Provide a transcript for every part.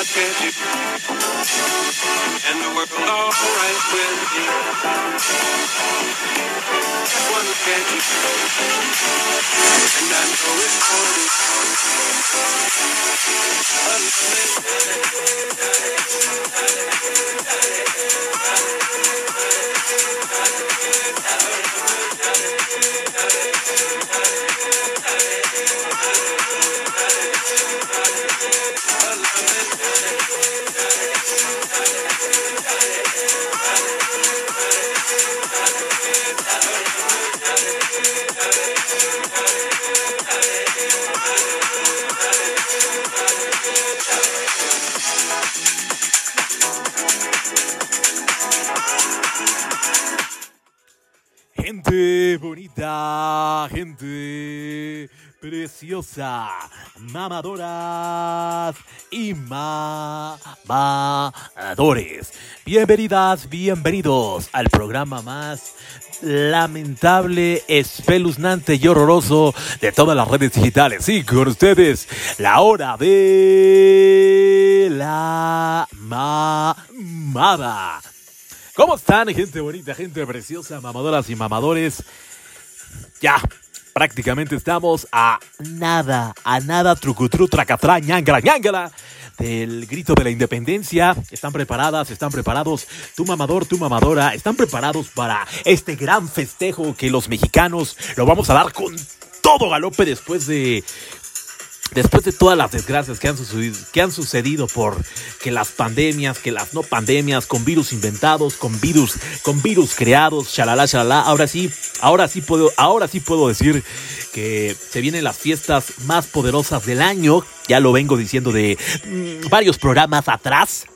I do. And the world alright with me. One can't do. And I know it's gonna Gente preciosa, mamadoras y mamadores. Bienvenidas, bienvenidos al programa más lamentable, espeluznante y horroroso de todas las redes digitales. Sí, con ustedes, la hora de la mamada. ¿Cómo están, gente bonita, gente preciosa, mamadoras y mamadores? Ya, prácticamente estamos a nada, a nada, trucutru, tracatrá, ñangala, ñangala, del grito de la independencia. ¿Están preparadas? ¿Están preparados? Tu mamador, tu mamadora, ¿están preparados para este gran festejo que los mexicanos lo vamos a dar con todo galope después de después de todas las desgracias que han sucedido, que han sucedido por que las pandemias, que las no pandemias, con virus inventados, con virus, con virus creados, shalala, shalala, ahora sí, ahora sí puedo, ahora sí puedo decir que se vienen las fiestas más poderosas del año, ya lo vengo diciendo de mm, varios programas atrás,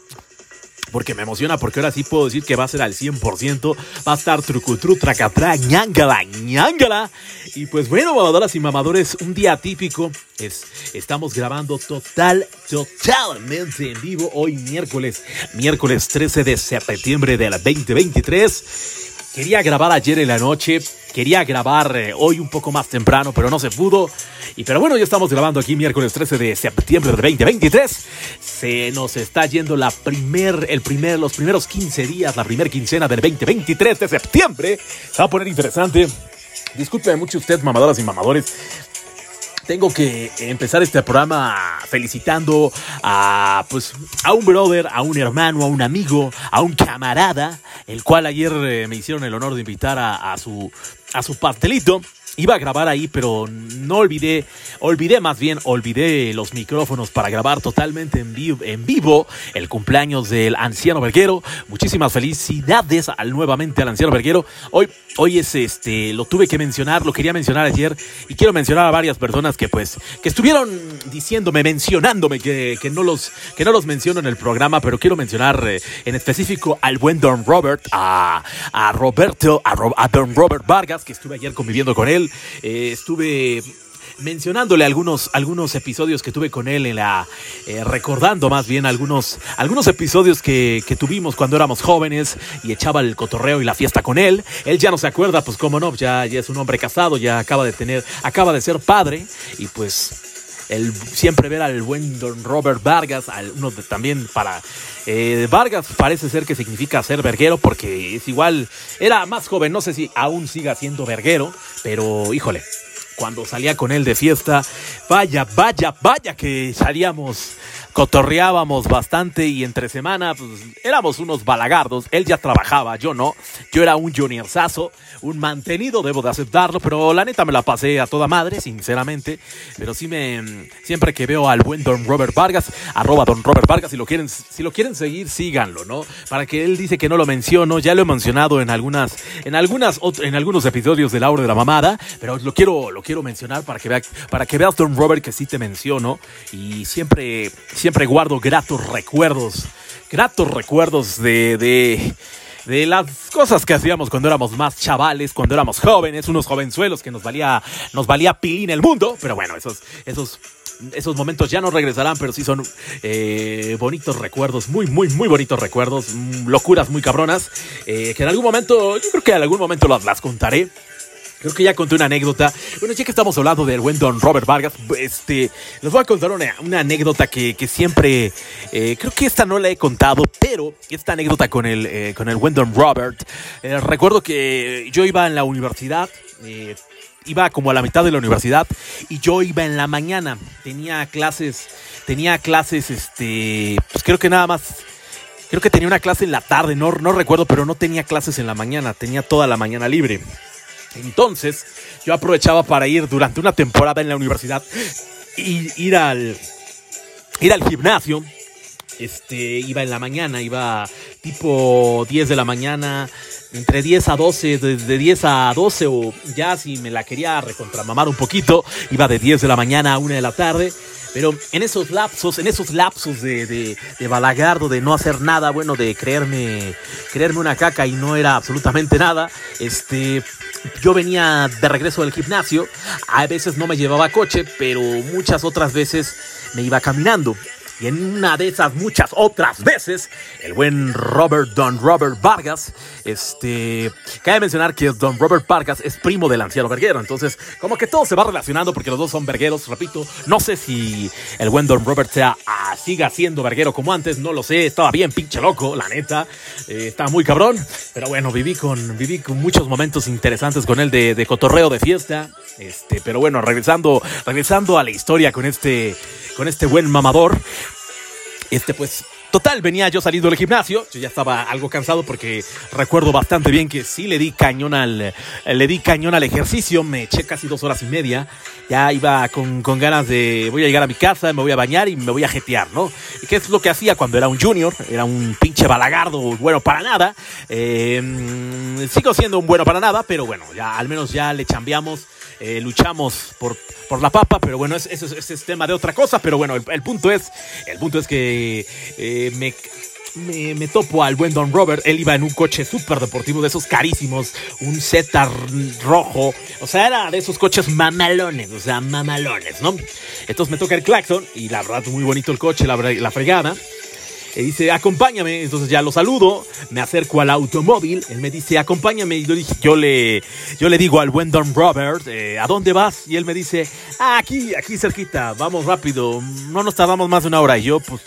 porque me emociona, porque ahora sí puedo decir que va a ser al 100%, va a estar trucutru, tracatrá, ñangala, ñangala. Y pues bueno, mamadoras y mamadores, un día típico, es, estamos grabando total, totalmente en vivo hoy miércoles, miércoles 13 de septiembre del 2023. Quería grabar ayer en la noche, quería grabar eh, hoy un poco más temprano, pero no se pudo. Y pero bueno, ya estamos grabando aquí miércoles 13 de septiembre del 2023. Se nos está yendo la primer, el primer, los primeros 15 días, la primera quincena del 2023 de septiembre. Se va a poner interesante. Disculpe mucho usted, mamadoras y mamadores. Tengo que empezar este programa felicitando a pues a un brother, a un hermano, a un amigo, a un camarada, el cual ayer eh, me hicieron el honor de invitar a, a su a su pastelito. Iba a grabar ahí, pero no olvidé, olvidé más bien, olvidé los micrófonos para grabar totalmente en vivo, el cumpleaños del anciano verguero. Muchísimas felicidades al, nuevamente al anciano verguero. Hoy, hoy es este, lo tuve que mencionar, lo quería mencionar ayer y quiero mencionar a varias personas que pues, que estuvieron diciéndome, mencionándome que, que no los, que no los menciono en el programa, pero quiero mencionar eh, en específico al buen Don Robert, a, a Roberto, a, Ro- a Don Robert Vargas, que estuve ayer conviviendo con él. Eh, estuve mencionándole algunos, algunos episodios que tuve con él en la eh, recordando más bien algunos, algunos episodios que, que tuvimos cuando éramos jóvenes y echaba el cotorreo y la fiesta con él. Él ya no se acuerda, pues cómo no, ya, ya es un hombre casado, ya acaba de tener, acaba de ser padre y pues el siempre ver al buen don Robert Vargas, al, uno también para eh, Vargas parece ser que significa ser verguero porque es igual, era más joven, no sé si aún siga siendo verguero, pero híjole, cuando salía con él de fiesta, vaya, vaya, vaya que salíamos, cotorreábamos bastante y entre semana pues, éramos unos balagardos, él ya trabajaba, yo no, yo era un juniorzazo, un mantenido, debo de aceptarlo, pero la neta me la pasé a toda madre, sinceramente, pero sí me, siempre que veo al buen Don Robert Vargas, arroba Don Robert Vargas, si lo quieren, si lo quieren seguir, síganlo, ¿no? Para que él dice que no lo menciono, ya lo he mencionado en algunas, en algunas, en algunos episodios de La Hora de la Mamada, pero lo quiero, lo quiero mencionar para que vea, para que veas Don Robert que sí te menciono. Y siempre, siempre guardo gratos recuerdos, gratos recuerdos de, de, de las cosas que hacíamos cuando éramos más chavales, cuando éramos jóvenes, unos jovenzuelos que nos valía, nos valía pilín el mundo, pero bueno, esos, esos, esos momentos ya no regresarán, pero sí son eh, bonitos recuerdos, muy, muy, muy bonitos recuerdos, mm, locuras muy cabronas, eh, que en algún momento, yo creo que en algún momento las, las contaré. Creo que ya conté una anécdota. Bueno, ya que estamos hablando del buen Don Robert Vargas, este, les voy a contar una, una anécdota que, que siempre, eh, creo que esta no la he contado, pero esta anécdota con el, eh, con el buen Robert, eh, recuerdo que yo iba en la universidad, eh, iba como a la mitad de la universidad y yo iba en la mañana, tenía clases, tenía clases, este, pues creo que nada más Creo que tenía una clase en la tarde, no, no recuerdo, pero no tenía clases en la mañana, tenía toda la mañana libre. Entonces, yo aprovechaba para ir durante una temporada en la universidad y ir al ir al gimnasio. Este, iba en la mañana, iba tipo 10 de la mañana, entre 10 a 12, desde 10 a 12 o ya si me la quería recontramamar un poquito, iba de 10 de la mañana a 1 de la tarde. Pero en esos lapsos, en esos lapsos de, de, de, balagardo, de no hacer nada, bueno, de creerme, creerme una caca y no era absolutamente nada, este, yo venía de regreso del gimnasio, a veces no me llevaba coche, pero muchas otras veces me iba caminando. Y en una de esas muchas otras veces, el buen Robert Don Robert Vargas, este, cabe mencionar que Don Robert Vargas es primo del anciano verguero. Entonces, como que todo se va relacionando porque los dos son vergueros, repito. No sé si el buen Don Robert sea, ah, siga siendo verguero como antes, no lo sé. Estaba bien pinche loco, la neta. Eh, estaba muy cabrón. Pero bueno, viví con, viví con muchos momentos interesantes con él de, de cotorreo, de fiesta. Este, pero bueno, regresando, regresando a la historia con este, con este buen mamador. Este, pues, total, venía yo saliendo del gimnasio. Yo ya estaba algo cansado porque recuerdo bastante bien que sí le di cañón al, le di cañón al ejercicio. Me eché casi dos horas y media. Ya iba con, con ganas de, voy a llegar a mi casa, me voy a bañar y me voy a jetear, ¿no? Y que es lo que hacía cuando era un junior. Era un pinche balagardo bueno para nada. Eh, sigo siendo un bueno para nada, pero bueno, ya al menos ya le chambeamos. Eh, luchamos por, por la papa, pero bueno, eso es, es, tema de otra cosa, pero bueno, el, punto es, el punto es que eh, me, me, topo al buen Don Robert, él iba en un coche súper deportivo de esos carísimos, un Zeta rojo, o sea, era de esos coches mamalones, o sea, mamalones, ¿no? Entonces me toca el claxon y la verdad muy bonito el coche, la, la fregada. Y dice, acompáñame. Entonces ya lo saludo, me acerco al automóvil. Él me dice, acompáñame. Y yo, le, yo le digo al buen Don Robert, eh, ¿a dónde vas? Y él me dice, aquí, aquí cerquita, vamos rápido. No nos tardamos más de una hora. Y yo, pues,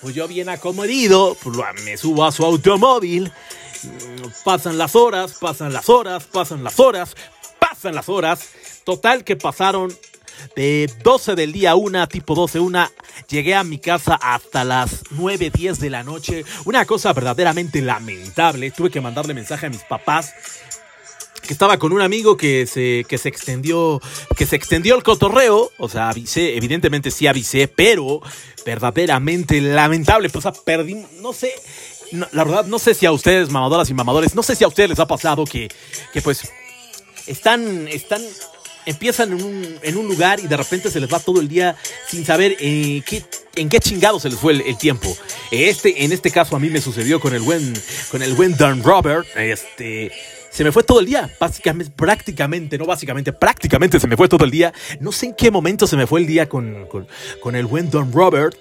pues yo bien acomodido, pues me subo a su automóvil. Pasan las horas, pasan las horas, pasan las horas, pasan las horas. Total que pasaron de 12 del día a 1, tipo 12, 1, llegué a mi casa hasta las 9, 10 de la noche. Una cosa verdaderamente lamentable. Tuve que mandarle mensaje a mis papás que estaba con un amigo que se, que se extendió, que se extendió el cotorreo, o sea, avisé, evidentemente sí avisé, pero verdaderamente lamentable, pues, o sea, perdí, no sé, la verdad, no sé si a ustedes, mamadoras y mamadores, no sé si a ustedes les ha pasado que, que pues, están, están empiezan en un, en un, lugar y de repente se les va todo el día sin saber eh, qué, en qué chingado se les fue el, tiempo. Este, en este caso a mí me sucedió con el buen, con el buen Don Robert. Este, se me fue todo el día, básicamente, prácticamente, no básicamente, prácticamente se me fue todo el día. No sé en qué momento se me fue el día con, con, con el buen Don Robert.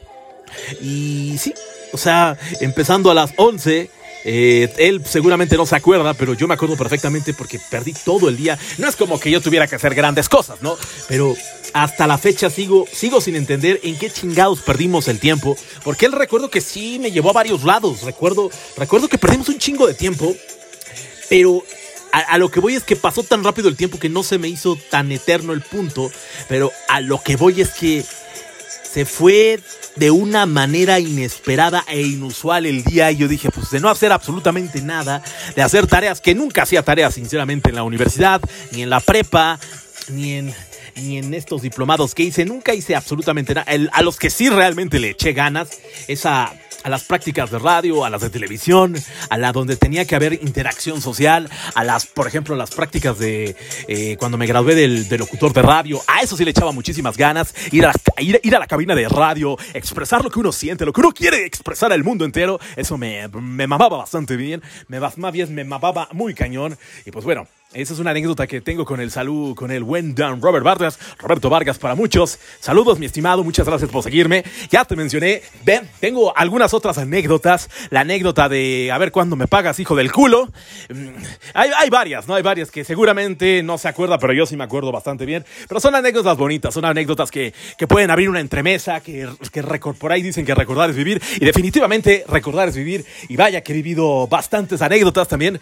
Y sí, o sea, empezando a las 11, eh, él seguramente no se acuerda, pero yo me acuerdo perfectamente porque perdí todo el día. No es como que yo tuviera que hacer grandes cosas, ¿no? Pero hasta la fecha sigo, sigo sin entender en qué chingados perdimos el tiempo. Porque él recuerdo que sí me llevó a varios lados. Recuerdo, recuerdo que perdimos un chingo de tiempo. Pero a, a, lo que voy es que pasó tan rápido el tiempo que no se me hizo tan eterno el punto. Pero a lo que voy es que se fue de una manera inesperada e inusual el día y yo dije, pues de no hacer absolutamente nada, de hacer tareas que nunca hacía tareas sinceramente en la universidad, ni en la prepa, ni en ni en estos diplomados que hice, nunca hice absolutamente nada. El, a los que sí realmente le eché ganas, esa a las prácticas de radio, a las de televisión, a la donde tenía que haber interacción social, a las, por ejemplo, las prácticas de eh, cuando me gradué del, locutor de radio, a eso sí le echaba muchísimas ganas, ir a, la, ir, ir a la cabina de radio, expresar lo que uno siente, lo que uno quiere expresar al mundo entero, eso me, me mamaba bastante bien, me más bien me mamaba muy cañón, y pues bueno, Esa es una anécdota que tengo con el salud, con el buen Dan Robert Vargas, Roberto Vargas para muchos. Saludos, mi estimado, muchas gracias por seguirme. Ya te mencioné, ven, tengo algunas otras anécdotas. La anécdota de a ver cuándo me pagas, hijo del culo. Mm, Hay, hay varias, ¿no? Hay varias que seguramente no se acuerda, pero yo sí me acuerdo bastante bien. Pero son anécdotas bonitas, son anécdotas que, que pueden abrir una entremesa, que, que por ahí dicen que recordar es vivir. Y definitivamente recordar es vivir. Y vaya que he vivido bastantes anécdotas también.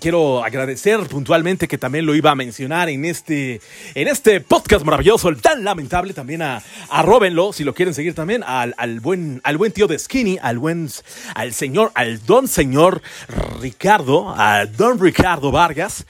Quiero agradecer puntualmente que también lo iba a mencionar en este, en este podcast maravilloso, el tan lamentable. También a, a Róbenlo, si lo quieren seguir también, al, al buen, al buen tío de Skinny, al buen, al señor, al don señor Ricardo, al don Ricardo Vargas,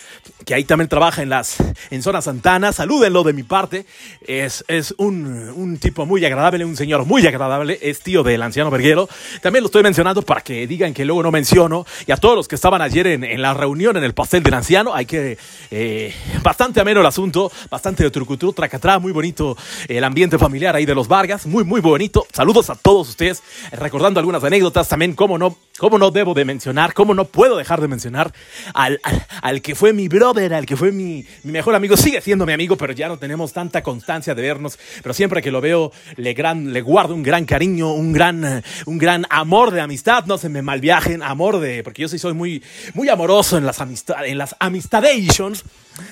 que ahí también trabaja en las, en Zona Santana. Salúdenlo de mi parte. Es, es un, un tipo muy agradable, un señor muy agradable. Es tío del anciano Verguero. También lo estoy mencionando para que digan que luego no menciono. Y a todos los que estaban ayer en, en la reunión en el pastel del anciano, hay que, eh, bastante ameno el asunto, bastante de trucutru, tracatrá, muy bonito el ambiente familiar ahí de los Vargas, muy, muy bonito. Saludos a todos ustedes, recordando algunas anécdotas también, cómo no, cómo no debo de mencionar, cómo no puedo dejar de mencionar al, al que fue mi brother, al que fue mi, mejor amigo, sigue siendo mi amigo, pero ya no tenemos tanta constancia de vernos, pero siempre que lo veo le, gran, le guardo un gran cariño, un gran, un gran amor de amistad, no se me malviajen, amor de, porque yo sí soy muy, muy amoroso en las, amistad, en las amistadations,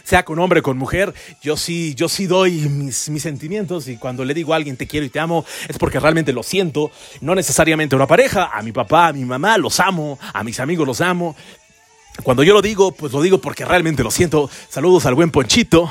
sea con hombre o con mujer, yo sí, yo sí doy mis, mis sentimientos y cuando le digo a alguien te quiero y te amo es porque realmente lo siento, no necesariamente una pareja, a mi papá, a mi mamá, los amo, a mis amigos los amo, cuando yo lo digo, pues lo digo porque realmente lo siento. Saludos al buen Ponchito.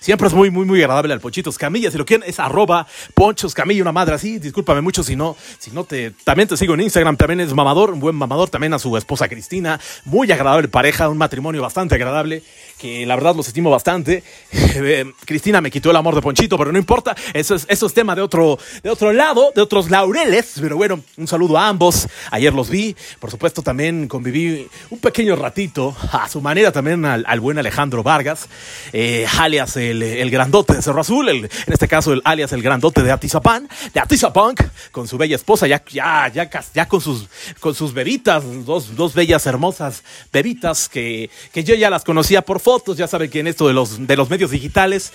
Siempre es muy, muy, muy agradable al Ponchito Escamilla. Si lo quieren, es arroba Poncho Escamilla, una madre así. Discúlpame mucho si no, si no te. También te sigo en Instagram. También es mamador, un buen mamador. También a su esposa Cristina. Muy agradable pareja, un matrimonio bastante agradable. Que la verdad los estimo bastante. Eh, Cristina me quitó el amor de Ponchito, pero no importa. Eso es, eso es tema de otro, de otro lado, de otros laureles. Pero bueno, un saludo a ambos. Ayer los vi. Por supuesto, también conviví un pequeño ratito a su manera también al, al buen Alejandro Vargas, eh, alias el, el, grandote de Cerro Azul, el, en este caso el alias el grandote de Atizapán, de Atizapunk, con su bella esposa, ya, ya, ya, ya con, sus, con sus bebitas, dos, dos bellas hermosas bebitas que, que yo ya las conocía por fotos, ya saben que en esto de los, de los medios digitales,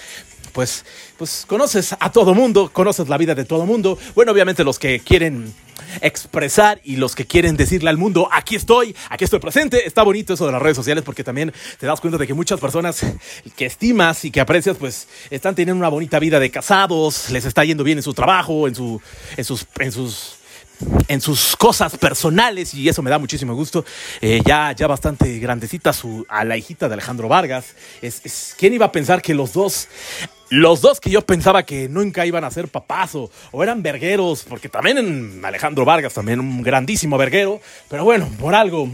pues, pues conoces a todo mundo, conoces la vida de todo mundo. Bueno, obviamente los que quieren expresar y los que quieren decirle al mundo, aquí estoy, aquí estoy presente. Está bonito eso de las redes sociales porque también te das cuenta de que muchas personas que estimas y que aprecias, pues están teniendo una bonita vida de casados, les está yendo bien en su trabajo, en, su, en sus... En sus en sus cosas personales y eso me da muchísimo gusto. Eh, ya, ya bastante grandecita su, a la hijita de Alejandro Vargas. Es, ¿Quién iba a pensar que los dos los dos que yo pensaba que nunca iban a ser papás o, o, eran vergueros, porque también en Alejandro Vargas, también un grandísimo verguero, pero bueno, por algo,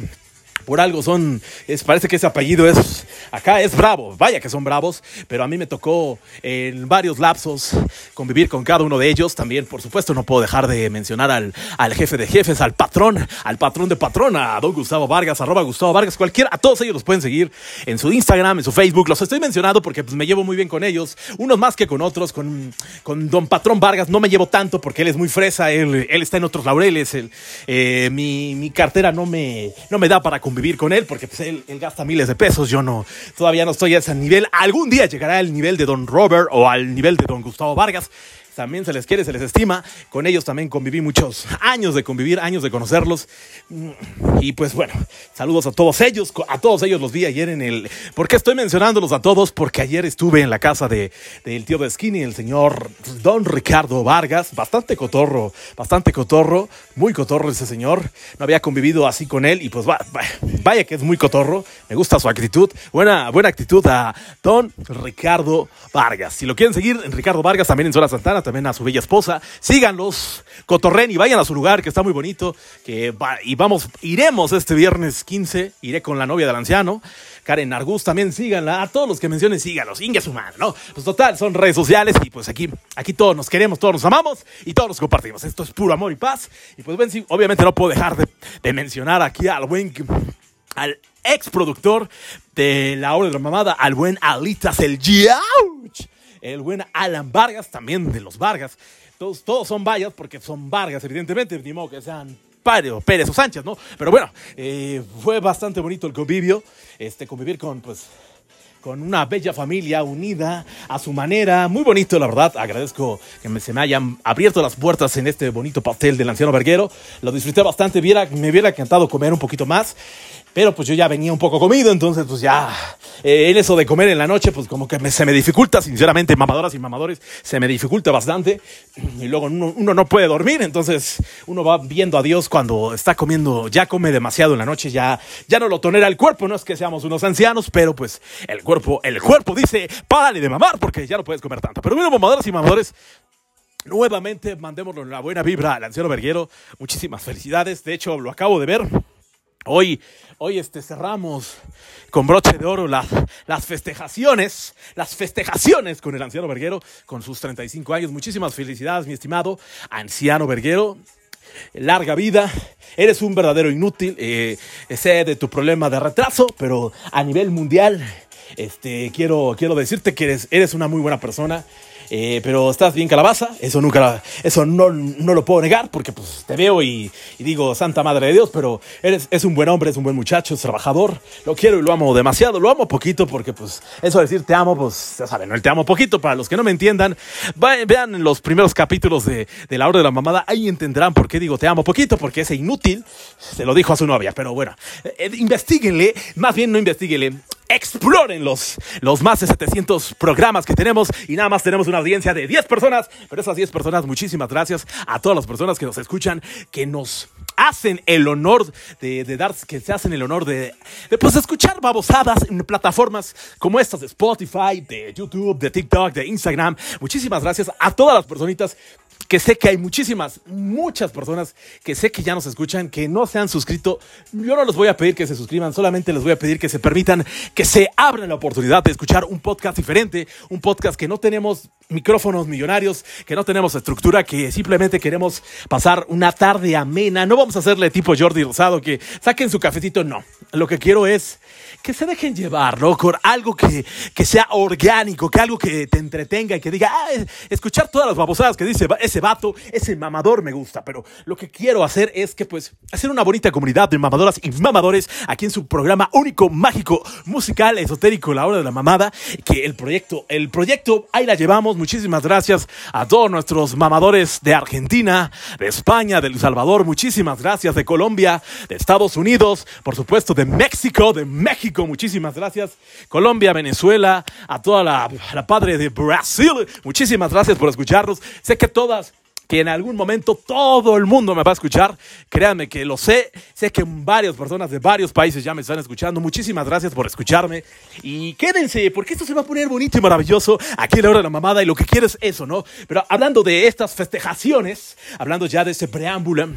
por algo son, es, parece que ese apellido es, acá es bravo, vaya que son bravos, pero a mí me tocó en varios lapsos convivir con cada uno de ellos, también por supuesto no puedo dejar de mencionar al, al jefe de jefes, al patrón, al patrón de patrona, a don Gustavo Vargas, arroba Gustavo Vargas, cualquiera, a todos ellos los pueden seguir en su Instagram, en su Facebook, los estoy mencionando porque pues, me llevo muy bien con ellos, unos más que con otros, con, con don patrón Vargas. No me llevo tanto porque él es muy fresa, él, él está en otros laureles, eh, mi, mi cartera no me, no me da para convivir vivir con él porque pues, él, él, gasta miles de pesos. Yo no, todavía no estoy a ese nivel. Algún día llegará al nivel de Don Robert o al nivel de Don Gustavo Vargas. También se les quiere, se les estima. Con ellos también conviví muchos años de convivir, años de conocerlos. Y pues bueno, saludos a todos ellos. A todos ellos los vi ayer en el. ¿Por qué estoy mencionándolos a todos? Porque ayer estuve en la casa de, del tío de Skinny, el señor Don Ricardo Vargas. Bastante cotorro, bastante cotorro. Muy cotorro ese señor. No había convivido así con él y pues va, va, vaya que es muy cotorro. Me gusta su actitud. Buena, buena actitud a Don Ricardo Vargas. Si lo quieren seguir, Ricardo Vargas también en Zona Santana, también a su bella esposa. Síganlos, cotorren y vayan a su lugar que está muy bonito. Que y vamos, iremos este viernes 15. Iré con la novia del anciano. Karen Argus también síganla. A todos los que mencionen, síganlos. Inga su mano, ¿no? Pues total, son redes sociales y pues aquí, aquí todos nos queremos, todos nos amamos y todos nos compartimos. Esto es puro amor y paz. Y pues ven, sí, obviamente no puedo dejar de, mencionar aquí al buen al ex productor de La Hora de la Mamada, al buen Alitas el Giauch, el buen Alan Vargas, también de los Vargas. Todos, todos son vallas porque son Vargas, evidentemente, ni modo que sean Pérez o Sánchez, ¿no? Pero bueno, eh, fue bastante bonito el convivio, este, convivir con, pues, con una bella familia unida a su manera. Muy bonito, la verdad. Agradezco que me- se me hayan abierto las puertas en este bonito pastel del anciano verguero. Lo disfruté bastante. Viera, me hubiera encantado comer un poquito más. Pero pues yo ya venía un poco comido, entonces pues ya eh, en eso de comer en la noche, pues como que me- se me dificulta, sinceramente, mamadoras y mamadores, se me dificulta bastante. Y luego uno, no puede dormir, entonces uno va viendo a Dios cuando está comiendo, ya come demasiado en la noche, ya, ya no lo tolera el cuerpo, no es que seamos unos ancianos, pero pues el cuerpo, el cuerpo dice, párale de mamar porque ya no puedes comer tanto. Pero bueno, mamadoras y mamadores, Nuevamente mandémosle la buena vibra al anciano verguero. Muchísimas felicidades. De hecho, lo acabo de ver. Hoy, hoy este, cerramos con broche de oro las, las festejaciones, las festejaciones con el anciano verguero, con sus 35 años. Muchísimas felicidades, mi estimado anciano verguero. Larga vida, eres un verdadero inútil. eh, sé de tu problema de retraso, pero a nivel mundial, este, quiero, quiero decirte que eres, eres una muy buena persona. Eh, pero estás bien calabaza, eso nunca, eso no, no lo puedo negar porque pues te veo y, digo Santa Madre de Dios, pero eres, es un buen hombre, es un buen muchacho, es trabajador, lo quiero y lo amo demasiado, lo amo poquito porque pues eso de decir te amo, pues ya saben, el te amo poquito, para los que no me entiendan, vean los primeros capítulos de, de La Hora de la Mamada, ahí entenderán por qué digo te amo poquito, porque ese inútil se lo dijo a su novia, pero bueno, eh, más bien no investiguenle, exploren los, más de 700 programas que tenemos y nada más tenemos una audiencia de 10 personas, pero esas 10 personas, muchísimas gracias a todas las personas que nos escuchan, que nos hacen el honor de, de dar, que se hacen el honor de, de, pues escuchar babosadas en plataformas como estas de Spotify, de YouTube, de TikTok, de Instagram. Muchísimas gracias a todas las personitas que sé que hay muchísimas, muchas personas que sé que ya nos escuchan, que no se han suscrito. Yo no les voy a pedir que se suscriban, solamente les voy a pedir que se permitan, que se abran la oportunidad de escuchar un podcast diferente, un podcast que no tenemos micrófonos millonarios, que no tenemos estructura, que simplemente queremos pasar una tarde amena. No vamos a hacerle tipo Jordi Rosado, que saquen su cafecito, no. Lo que quiero es que se dejen llevar, ¿no? Con algo que, que sea orgánico, que algo que te entretenga y que diga, ah, es- escuchar todas las babosadas que dice ese vato, ese mamador me gusta, pero lo que quiero hacer es que, pues, hacer una bonita comunidad de mamadoras y mamadores aquí en su programa único, mágico, musical, esotérico, La Hora de la Mamada, que el proyecto, el proyecto, ahí la llevamos, muchísimas gracias a todos nuestros mamadores de Argentina, de España, de El Salvador, muchísimas gracias de Colombia, de Estados Unidos, por supuesto de México, de México, muchísimas gracias, Colombia, Venezuela, a toda la, la padre de Brasil, muchísimas gracias por escucharnos, sé que todas que en algún momento todo el mundo me va a escuchar. Créanme que lo sé. Sé que varias personas de varios países ya me están escuchando. Muchísimas gracias por escucharme. Y quédense, porque esto se va a poner bonito y maravilloso aquí en la hora de la mamada. Y lo que quiero es eso, ¿no? Pero hablando de estas festejaciones, hablando ya de ese preámbulo.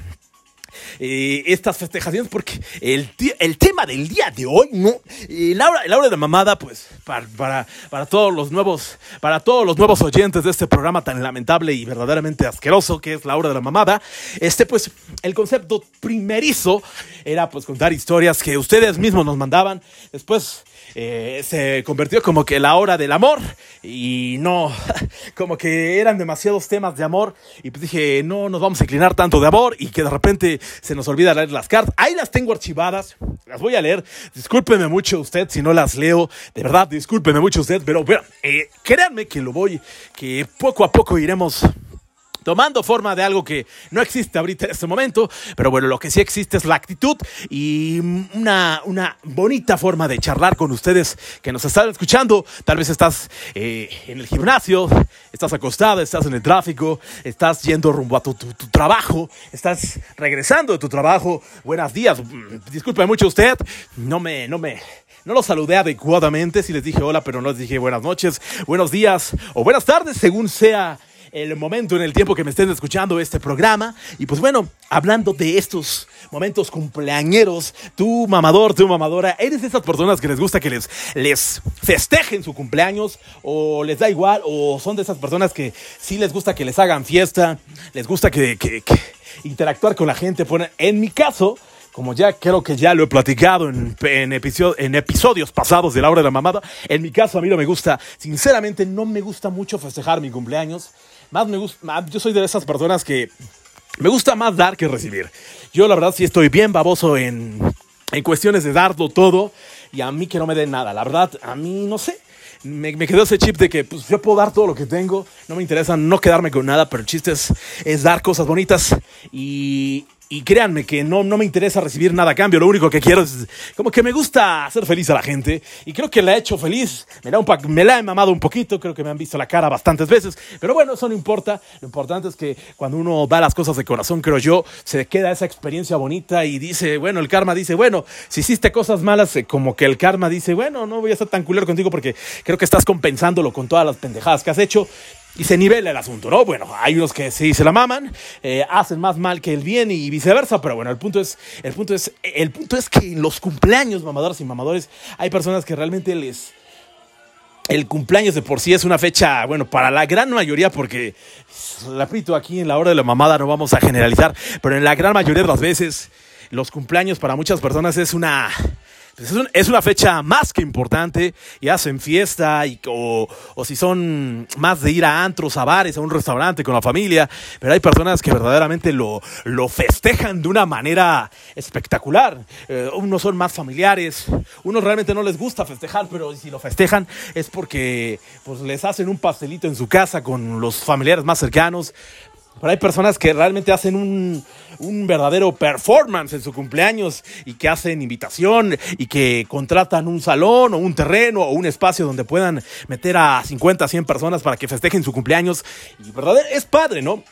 eh, estas festejaciones porque el, el tema del día de hoy no eh, Laura Laura de mamada pues para, para, para todos los nuevos para todos los nuevos oyentes de este programa tan lamentable y verdaderamente asqueroso que es la hora de la mamada. Este pues el concepto primerizo era pues contar historias que ustedes mismos nos mandaban. Después eh, se convirtió como que la hora del amor y no, como que eran demasiados temas de amor y pues dije, no nos vamos a inclinar tanto de amor y que de repente se nos olvida leer las cartas. Ahí las tengo archivadas, las voy a leer. Discúlpeme mucho usted si no las leo, de verdad, discúlpeme mucho usted, pero bueno, eh, créanme que lo voy, que poco a poco iremos tomando forma de algo que no existe ahorita en este momento, pero bueno, lo que sí existe es la actitud y una, una bonita forma de charlar con ustedes que nos están escuchando. Tal vez estás eh, en el gimnasio, estás acostado, estás en el tráfico, estás yendo rumbo a tu, tu- tu trabajo, estás regresando de tu trabajo. Buenos días, Mm, disculpe mucho usted, no me, no me, no los saludé adecuadamente, si les dije hola, pero no les dije buenas noches, buenos días o buenas tardes, según sea el momento en el tiempo que me estén escuchando este programa. Y pues bueno, hablando de estos momentos cumpleañeros, tú mamador, tú mamadora, eres de esas personas que les gusta que les, les festejen su cumpleaños o les da igual o son de esas personas que sí les gusta que les hagan fiesta, les gusta que, que- interactuar con la gente. En mi caso... Como ya creo que ya lo he platicado en, en, en episodios pasados de La Hora de la Mamada, en mi caso a mí no me gusta, sinceramente no me gusta mucho festejar mi cumpleaños. Más me gusta, yo soy de esas personas que me gusta más dar que recibir. Yo la verdad sí estoy bien baboso en en cuestiones de darlo todo y a mí que no me den nada. La verdad, a mí no sé. Me, me quedó ese chip de que pues, yo puedo dar todo lo que tengo, no me interesa no quedarme con nada, pero el chiste es, es dar cosas bonitas y, y créanme que no, no me interesa recibir nada a cambio, lo único que quiero es como que me gusta hacer feliz a la gente y creo que la he hecho feliz, me la, un me la he mamado un poquito, creo que me han visto la cara bastantes veces, pero bueno, eso no importa, lo importante es que cuando uno da las cosas de corazón, creo yo, se queda esa experiencia bonita y dice, bueno, el karma dice, bueno, si hiciste cosas malas, eh, como que el karma dice, bueno, no voy a estar tan culero contigo porque creo que estás compensándolo con todas las pendejadas que has hecho y se nivela el asunto, ¿no? Bueno, hay unos que sí se la maman, eh, hacen más mal que el bien y viceversa, pero bueno, el punto es, el punto es, el punto es que en los cumpleaños, mamadoras y mamadores, hay personas que realmente les, el cumpleaños de por sí es una fecha, bueno, para la gran mayoría, porque, repito, aquí en la hora de la mamada no vamos a generalizar, pero en la gran mayoría de las veces, los cumpleaños para muchas personas es una, es una fecha más que importante y hacen fiesta y, o, o si son más de ir a antros, a bares, a un restaurante con la familia, pero hay personas que verdaderamente lo, lo festejan de una manera espectacular. Eh, unos son más familiares, unos realmente no les gusta festejar, pero si lo festejan es porque pues, les hacen un pastelito en su casa con los familiares más cercanos. Pero hay personas que realmente hacen un, un verdadero performance en su cumpleaños y que hacen invitación y que contratan un salón o un terreno o un espacio donde puedan meter a 50, 100 personas para que festejen su cumpleaños. Y verdad, es padre, ¿no?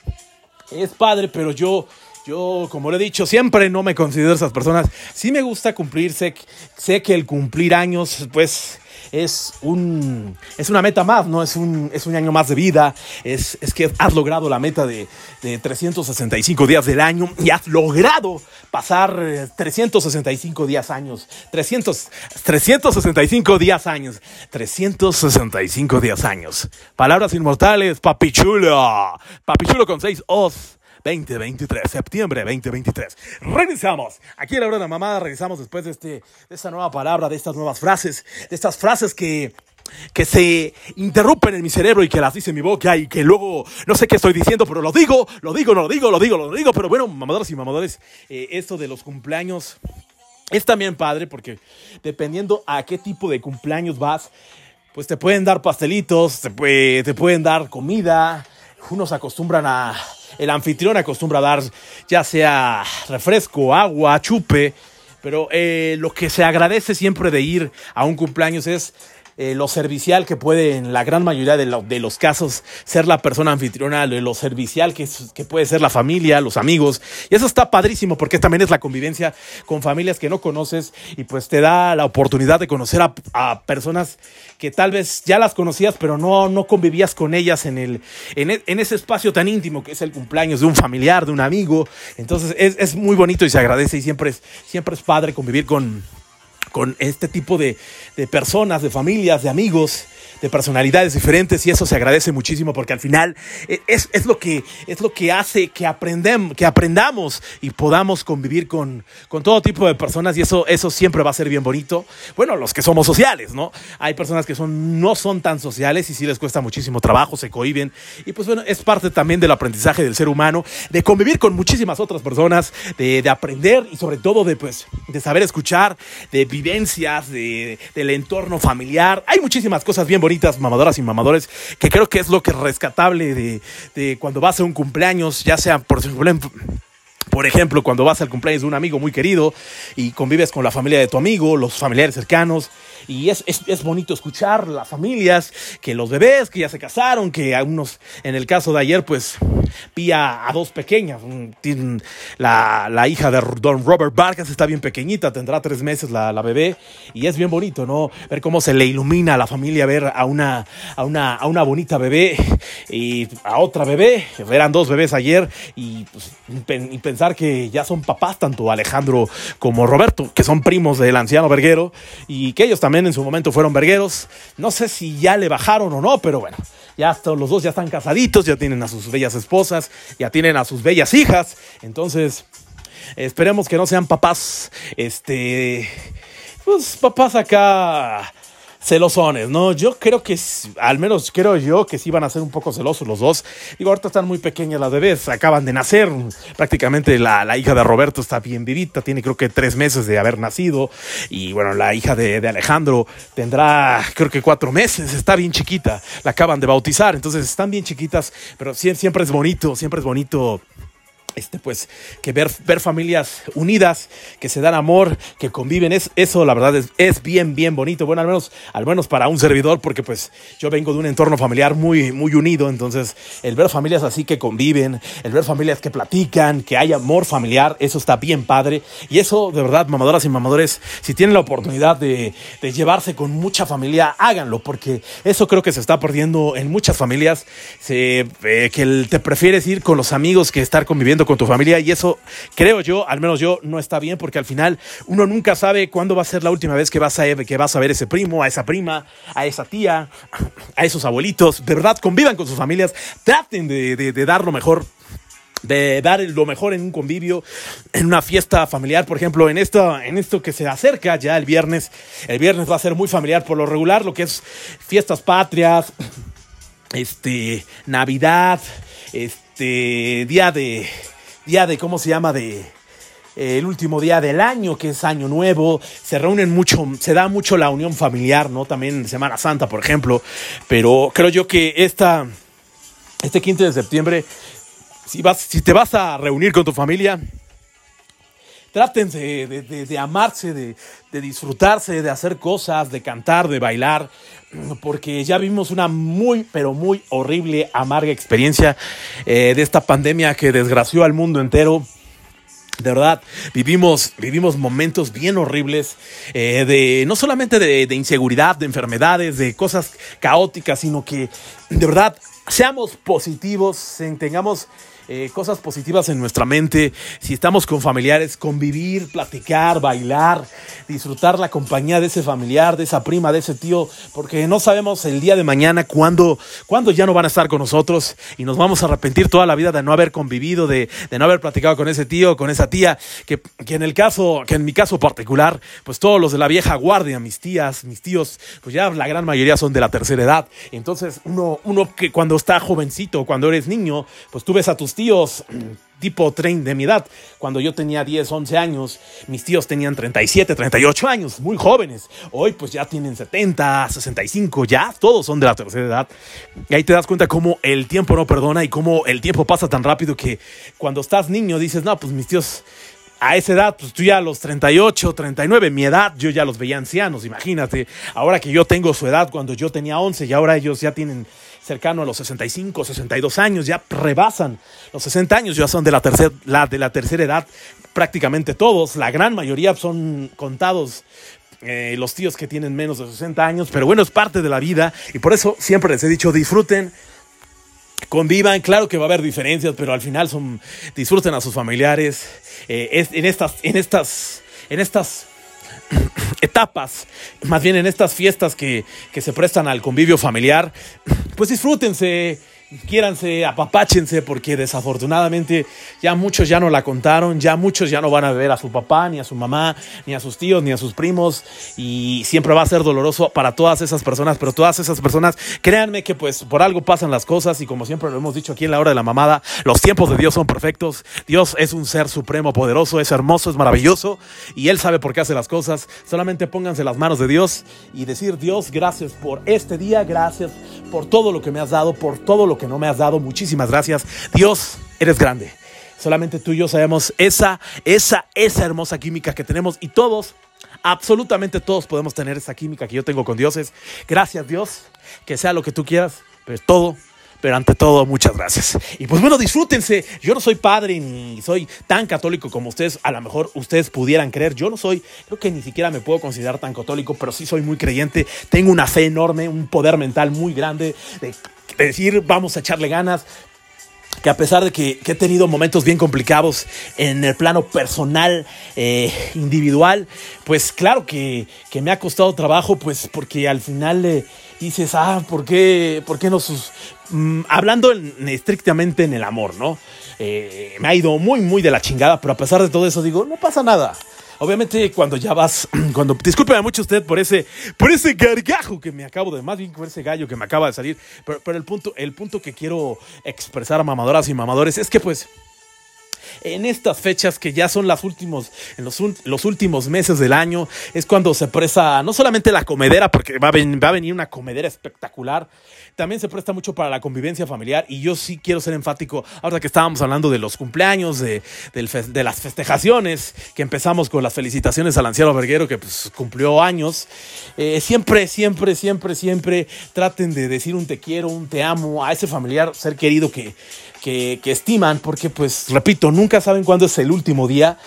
Es padre, pero yo, yo, como lo he dicho, siempre no me considero esas personas. Sí me gusta cumplir, sé, sé que el cumplir años, pues, es un es una meta más, ¿no? Es un, es un año más de vida, es, es que has logrado la meta de, de 365 días del año y has logrado pasar eh, 365 días años, 300, 365 días años, 365 días años. Palabras inmortales, papichulo, papichulo con 6 os. 2023, septiembre 2023. Regresamos. Aquí en la hora de la mamada regresamos después de, este, de esta nueva palabra, de estas nuevas frases, de estas frases que, que se interrumpen en mi cerebro y que las dice mi boca y que luego no sé qué estoy diciendo, pero lo digo, lo digo, no lo digo, lo digo, lo digo. Pero bueno, mamadoras y mamadores, eh, esto de los cumpleaños es también padre porque dependiendo a qué tipo de cumpleaños vas, pues te pueden dar pastelitos, te, puede- te pueden dar comida. Unos acostumbran a. El anfitrión acostumbra a dar ya sea refresco, agua, chupe. Pero eh, lo que se agradece siempre de ir a un cumpleaños es eh, lo servicial que puede en la gran mayoría de, lo- de los casos ser la persona anfitriona, lo, lo servicial que, que puede ser la familia, los amigos. Y eso está padrísimo porque también es la convivencia con familias que no conoces y pues te da la oportunidad de conocer a, a personas que tal vez ya las conocías pero no, no convivías con ellas en, el, en, e- en ese espacio tan íntimo que es el cumpleaños de un familiar, de un amigo. Entonces es, es muy bonito y se agradece y siempre es, siempre es padre convivir con, con este tipo de, de personas, de familias, de amigos, de personalidades diferentes y eso se agradece muchísimo porque al final eh, es, es lo, que, es lo que hace que, aprendem, que aprendamos y podamos convivir con, con todo tipo de personas y eso, eso siempre va a ser bien bonito. Bueno, los que somos sociales, ¿no? Hay personas que son, no son tan sociales y sí les cuesta muchísimo trabajo, se cohiben y pues bueno, es parte también del aprendizaje del ser humano, de convivir con muchísimas otras personas, de, de aprender y sobre todo de pues de saber escuchar, de vivencias, de, del entorno familiar. Hay muchísimas cosas bien bonitas, mamadoras y mamadores, que creo que es lo que es rescatable de, de cuando vas a un cumpleaños, ya sea por ejemplo, por ejemplo, cuando vas al cumpleaños de un amigo muy querido y convives con la familia de tu amigo, los familiares cercanos, y es, es, es bonito escuchar las familias, que los bebés que ya se casaron, que a unos, en el caso de ayer, pues vi a, dos pequeñas. La, la hija de don Robert Vargas está bien pequeñita, tendrá tres meses la, la bebé, y es bien bonito, ¿no? Ver cómo se le ilumina a la familia, ver a una, a una, a una bonita bebé y a otra bebé. Eran dos bebés ayer, y, pues, pensar que ya son papás, tanto Alejandro como Roberto, que son primos del anciano Verguero, y que ellos también en su momento fueron vergueros. No sé si ya le bajaron o no, pero bueno, ya los dos ya están casaditos, ya tienen a sus bellas esposas, ya tienen a sus bellas hijas. Entonces, esperemos que no sean papás, este, pues papás acá celosones, ¿no? Yo creo que, al menos creo yo, que sí van a ser un poco celosos los dos. Digo, ahorita están muy pequeñas las bebés, acaban de nacer. Prácticamente la, la hija de Roberto está bien vivita, tiene creo que tres meses de haber nacido. Y bueno, la hija de, de Alejandro tendrá creo que cuatro meses, está bien chiquita, la acaban de bautizar, entonces están bien chiquitas, pero sie- siempre es bonito, siempre es bonito este, pues, que ver, ver familias unidas, que se dan amor, que conviven, es, eso la verdad es, es bien, bien bonito. Bueno, al menos, al menos para un servidor, porque pues yo vengo de un entorno familiar muy, muy unido, entonces el ver familias así que conviven, el ver familias que platican, que hay amor familiar, eso está bien padre. Y eso, de verdad, mamadoras y mamadores, si tienen la oportunidad de, llevarse con mucha familia, háganlo, porque eso creo que se está perdiendo en muchas familias, eh, que te prefieres ir con los amigos que estar conviviendo con tu familia y eso creo yo, al menos yo, no está bien porque al final uno nunca sabe cuándo va a ser la última vez que vas a, que vas a ver ese primo, a esa prima, a esa tía, a esos abuelitos. De verdad, convivan con sus familias, traten de, de- de dar lo mejor de dar lo mejor en un convivio, en una fiesta familiar, por ejemplo, en esto, en esto que se acerca ya el viernes. El viernes va a ser muy familiar por lo regular, lo que es fiestas patrias, este, Navidad, este, día de, día de, ¿cómo se llama? De, eh, el último día del año, que es Año Nuevo, se reúnen mucho, se da mucho la unión familiar, ¿no? También Semana Santa, por ejemplo, pero creo yo que esta, este 15 de septiembre, si, vas, si te vas a reunir con tu familia, traten de, de- de- amarse, de, disfrutarse, de hacer cosas, de cantar, de bailar, porque ya vimos una muy, pero muy horrible, amarga experiencia eh, de esta pandemia que desgració al mundo entero. De verdad, vivimos, vivimos momentos bien horribles, eh, de, no solamente de, de inseguridad, de enfermedades, de cosas caóticas, sino que de verdad seamos positivos, en- tengamos eh, cosas positivas en nuestra mente. Si estamos con familiares, convivir, platicar, bailar, disfrutar la compañía de ese familiar, de esa prima, de ese tío, porque no sabemos el día de mañana cuándo, cuándo ya no van a estar con nosotros y nos vamos a arrepentir toda la vida de no haber convivido, de, de no haber platicado con ese tío, con esa tía, que, que en el caso, que en mi caso particular, pues todos los de la vieja guardia, mis tías, mis tíos, pues ya la gran mayoría son de la tercera edad. Entonces, uno, uno que cuando está jovencito, cuando eres niño, pues tú ves a tus tíos tipo tren de mi edad. Cuando yo tenía 10, 11 años, mis tíos tenían 37, 38 años, muy jóvenes. Hoy pues ya tienen 70, 65, ya todos son de la tercera edad. Y ahí te das cuenta cómo el tiempo no perdona y cómo el tiempo pasa tan rápido que cuando estás niño dices, no, pues mis tíos a esa edad, pues tú ya a los 38, 39, mi edad, yo ya los veía ancianos, imagínate. Ahora que yo tengo su edad cuando yo tenía 11 y ahora ellos ya tienen cercano a los 65, 62 años, ya rebasan los 60 años, ya son de la, tercera edad prácticamente todos, la gran mayoría son contados eh, los tíos que tienen menos de 60 años, pero bueno, es parte de la vida y por eso siempre les he dicho, disfruten, convivan, claro que va a haber diferencias, pero al final son, disfruten a sus familiares, eh, en estas, en estas, en estas etapas, más bien en estas fiestas que se prestan al convivio familiar, pues disfrútense, quiéranse, apapáchense, porque desafortunadamente ya muchos ya no la contaron, ya muchos ya no van a ver a su papá, ni a su mamá, ni a sus tíos, ni a sus primos, y siempre va a ser doloroso para todas esas personas, pero todas esas personas, créanme que pues por algo pasan las cosas, y como siempre lo hemos dicho aquí en la hora de la mamada, los tiempos de Dios son perfectos, Dios es un ser supremo, poderoso, es hermoso, es maravilloso, y Él sabe por qué hace las cosas, solamente pónganse las manos de Dios y decir, Dios, gracias por este día, gracias por todo lo que me has dado, por todo lo que no me has dado, muchísimas gracias, Dios, eres grande. Solamente tú y yo sabemos esa, esa, esa hermosa química que tenemos y todos, absolutamente todos podemos tener esa química que yo tengo con Dios. Es gracias Dios, que sea lo que tú quieras, pero todo, pero ante todo, muchas gracias. Y pues bueno, disfrútense. Yo no soy padre ni soy tan católico como ustedes, a lo mejor ustedes pudieran creer. Yo no soy, creo que ni siquiera me puedo considerar tan católico, pero sí soy muy creyente. Tengo una fe enorme, un poder mental muy grande de, de decir, vamos a echarle ganas, que a pesar de que, he tenido momentos bien complicados en el plano personal, eh, individual, pues claro que, que me ha costado trabajo, pues porque al final eh, dices, ah, ¿por qué, por qué no sus... Mm, hablando en- estrictamente en el amor, ¿no? Eh, me ha ido muy, muy de la chingada, pero a pesar de todo eso digo, no pasa nada. Obviamente cuando ya vas, cuando discúlpeme mucho usted por ese, por ese gargajo que me acabo de, más bien por ese gallo que me acaba de salir, pero, pero el punto, el punto que quiero expresar a mamadoras y mamadores es que pues en estas fechas que ya son últimos, en los, últimos meses del año, es cuando se presta no solamente la comedera, porque va a, venir una comedera espectacular, también se presta mucho para la convivencia familiar y yo sí quiero ser enfático, ahora que estábamos hablando de los cumpleaños, de las festejaciones, que empezamos con las felicitaciones al anciano verguero que pues, cumplió años, eh, siempre, siempre, siempre, siempre traten de decir un te quiero, un te amo a ese familiar, ser querido que, que, estiman, porque pues, repito, nunca saben cuándo es el último día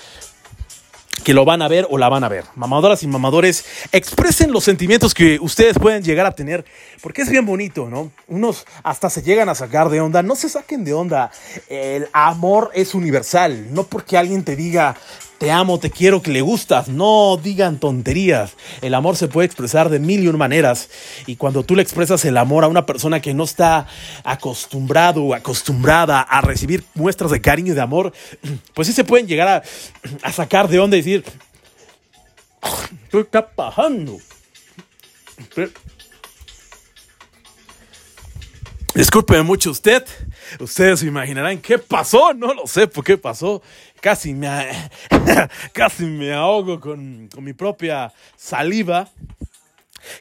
que lo van a ver o la van a ver. Mamadoras y mamadores, expresen los sentimientos que ustedes pueden llegar a tener, porque es bien bonito, ¿no? Unos hasta se llegan a sacar de onda, no se saquen de onda. El amor es universal, no porque alguien te diga te amo, te quiero, que le gustas, no digan tonterías. El amor se puede expresar de mil y un maneras y cuando tú le expresas el amor a una persona que no está acostumbrado o acostumbrada a recibir muestras de cariño y de amor, pues sí se pueden llegar a, a sacar de onda y decir, ¿qué está pasando? Discúlpeme mucho usted. Ustedes se imaginarán qué pasó. No lo sé por qué pasó. Casi me, casi me ahogo con, con mi propia saliva.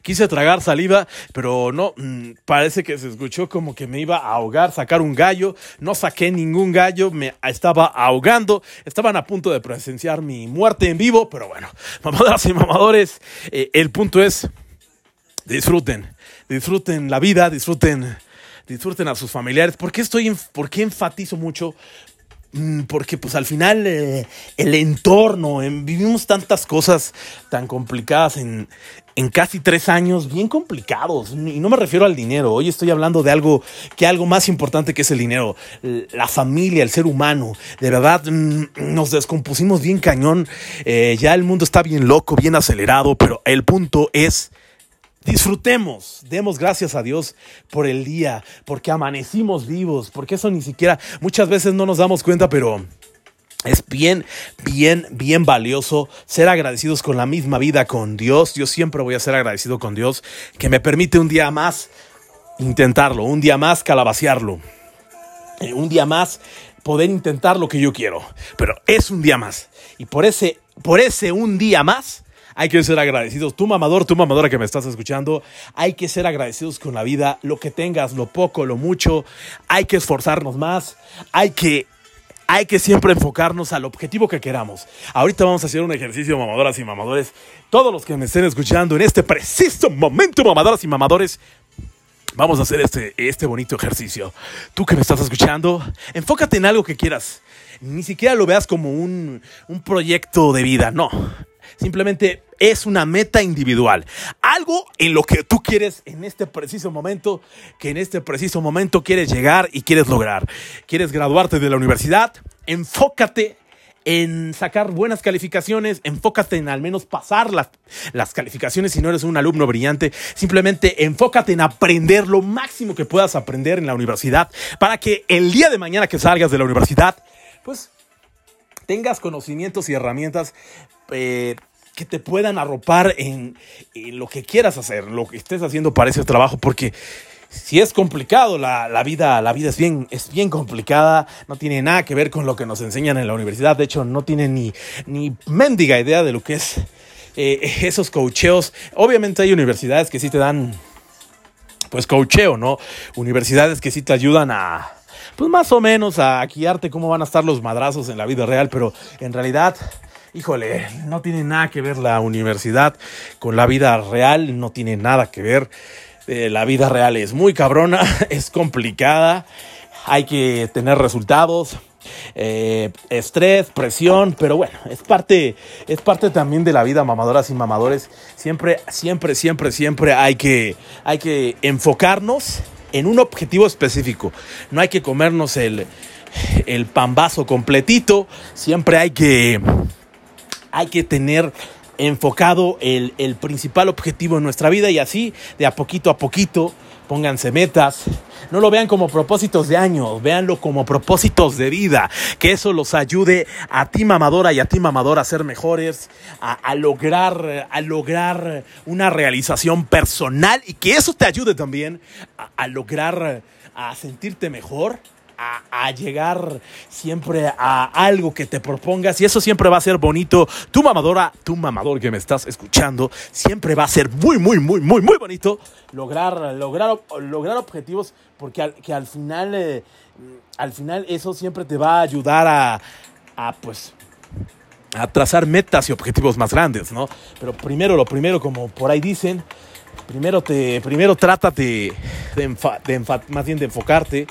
Quise tragar saliva, pero no, mm, parece que se escuchó como que me iba a ahogar, sacar un gallo. No saqué ningún gallo, me estaba ahogando. Estaban a punto de presenciar mi muerte en vivo, pero bueno, mamadoras y mamadores, eh, el punto es, disfruten, disfruten la vida, disfruten, disfruten a sus familiares. ¿Por qué estoy, por qué enfatizo mucho? Mm, Porque pues al final eh, el entorno, en- vivimos tantas cosas tan complicadas en, en casi tres años, bien complicados. Y no me refiero al dinero, hoy estoy hablando de algo que algo más importante que es el dinero, la familia, el ser humano. De verdad, mm, nos descompusimos bien cañón, eh, ya el mundo está bien loco, bien acelerado, pero el punto es... Disfrutemos, demos gracias a Dios por el día, porque amanecimos vivos, porque eso ni siquiera muchas veces no nos damos cuenta, pero es bien, bien, bien valioso ser agradecidos con la misma vida, con Dios. Yo siempre voy a ser agradecido con Dios, que me permite un día más intentarlo, un día más calabacearlo, eh, un día más poder intentar lo que yo quiero. Pero es un día más. Y por ese, por ese un día más, hay que ser agradecidos. Tu mamador, tu mamadora que me estás escuchando, hay que ser agradecidos con la vida, lo que tengas, lo poco, lo mucho. Hay que esforzarnos más. Hay que hay que siempre enfocarnos al objetivo que queramos. Ahorita vamos a hacer un ejercicio, mamadoras y mamadores. Todos los que me estén escuchando en este preciso momento, mamadoras y mamadores, vamos a hacer este, este bonito ejercicio. Tú que me estás escuchando, enfócate en algo que quieras. Ni siquiera lo veas como un, un proyecto de vida, no. Simplemente es una meta individual. Algo en lo que tú quieres en este preciso momento, que en este preciso momento quieres llegar y quieres lograr. Quieres graduarte de la universidad, enfócate en sacar buenas calificaciones, enfócate en al menos pasar las, las calificaciones si no eres un alumno brillante, simplemente enfócate en aprender lo máximo que puedas aprender en la universidad para que el día de mañana que salgas de la universidad, pues tengas conocimientos y herramientas eh, que te puedan arropar en, lo que quieras hacer, lo que estés haciendo para ese trabajo, porque si es complicado, la, la vida, la vida es bien, es bien complicada, no tiene nada que ver con lo que nos enseñan en la universidad, de hecho no tiene ni, ni mendiga idea de lo que es eh, esos coacheos. Obviamente hay universidades que sí te dan, pues, coacheo, ¿no? Universidades que sí te ayudan a, pues, más o menos a guiarte cómo van a estar los madrazos en la vida real, pero en realidad... Híjole, no tiene nada que ver la universidad con la vida real, no tiene nada que ver. Eh, la vida real es muy cabrona, es complicada, hay que tener resultados, eh, estrés, presión, pero bueno, es parte, es parte también de la vida, mamadoras y mamadores. Siempre, siempre, siempre, siempre hay que, hay que enfocarnos en un objetivo específico. No hay que comernos el, el pambazo completito, siempre hay que, hay que tener enfocado el, el principal objetivo en nuestra vida y así, de a poquito a poquito, pónganse metas. No lo vean como propósitos de año, véanlo como propósitos de vida. Que eso los ayude a ti mamadora y a ti mamadora a ser mejores, a, lograr, a lograr una realización personal y que eso te ayude también a lograr, a sentirte mejor a, llegar siempre a algo que te propongas y eso siempre va a ser bonito. Tu mamadora, tu mamador que me estás escuchando, siempre va a ser muy, muy, muy, muy, muy bonito lograr, lograr, lograr objetivos porque al, que al final, eh, al final eso siempre te va a ayudar a, a pues a trazar metas y objetivos más grandes, ¿no? Pero primero, lo primero, como por ahí dicen, primero te, primero trátate de, enfa, de enfa, más bien de enfocarte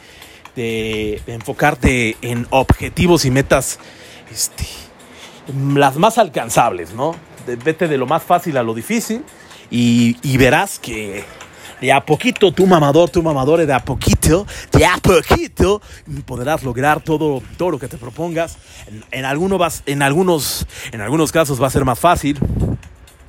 de, enfocarte en objetivos y metas este, las más alcanzables, ¿no? De, vete de lo más fácil a lo difícil y, verás que de a poquito, tu mamador, tu mamador, de a poquito, de a poquito, podrás lograr todo, todo lo que te propongas. En, en, algunos, en algunos casos va a ser más fácil,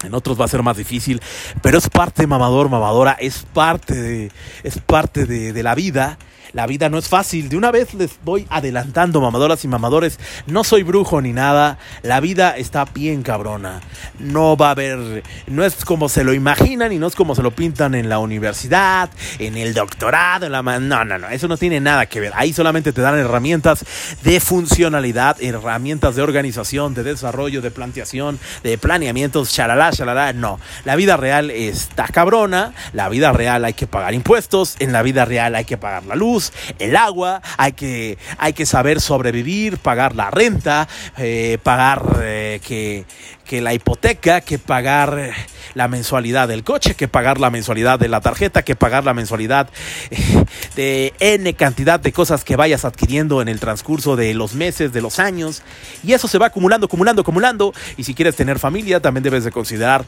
en otros va a ser más difícil, pero es parte mamador, mamadora, es parte de, es parte de la vida la vida no es fácil. De una vez les voy adelantando, mamadoras y mamadores. No soy brujo ni nada. La vida está bien cabrona. No va a haber. No es como se lo imaginan y no es como se lo pintan en la universidad, en el doctorado, en la. No, no, no. Eso no tiene nada que ver. Ahí solamente te dan herramientas de funcionalidad, herramientas de organización, de desarrollo, de planteación, de planeamientos, chalala, chalala. No. La vida real está cabrona. La vida real hay que pagar impuestos. En la vida real hay que pagar la luz el agua, hay que, hay que saber sobrevivir, pagar la renta, eh, pagar eh, que, que, la hipoteca, que pagar la mensualidad del coche, que pagar la mensualidad de la tarjeta, que pagar la mensualidad eh, de N cantidad de cosas que vayas adquiriendo en el transcurso de los meses, de los años. Y eso se va acumulando, acumulando, acumulando. Y si quieres tener familia, también debes de considerar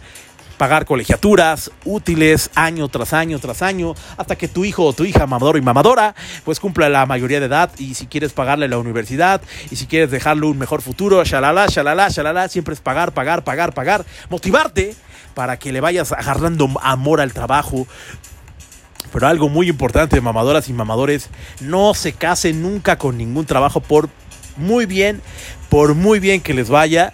pagar colegiaturas útiles año tras año tras año hasta que tu hijo o tu hija mamador y mamadora pues cumpla la mayoría de edad y si quieres pagarle la universidad y si quieres dejarle un mejor futuro, shalala, shalala, shalala, siempre es pagar, pagar, pagar, pagar, motivarte para que le vayas agarrando amor al trabajo. Pero algo muy importante, mamadoras y mamadores, no se casen nunca con ningún trabajo por muy bien, por muy bien que les vaya,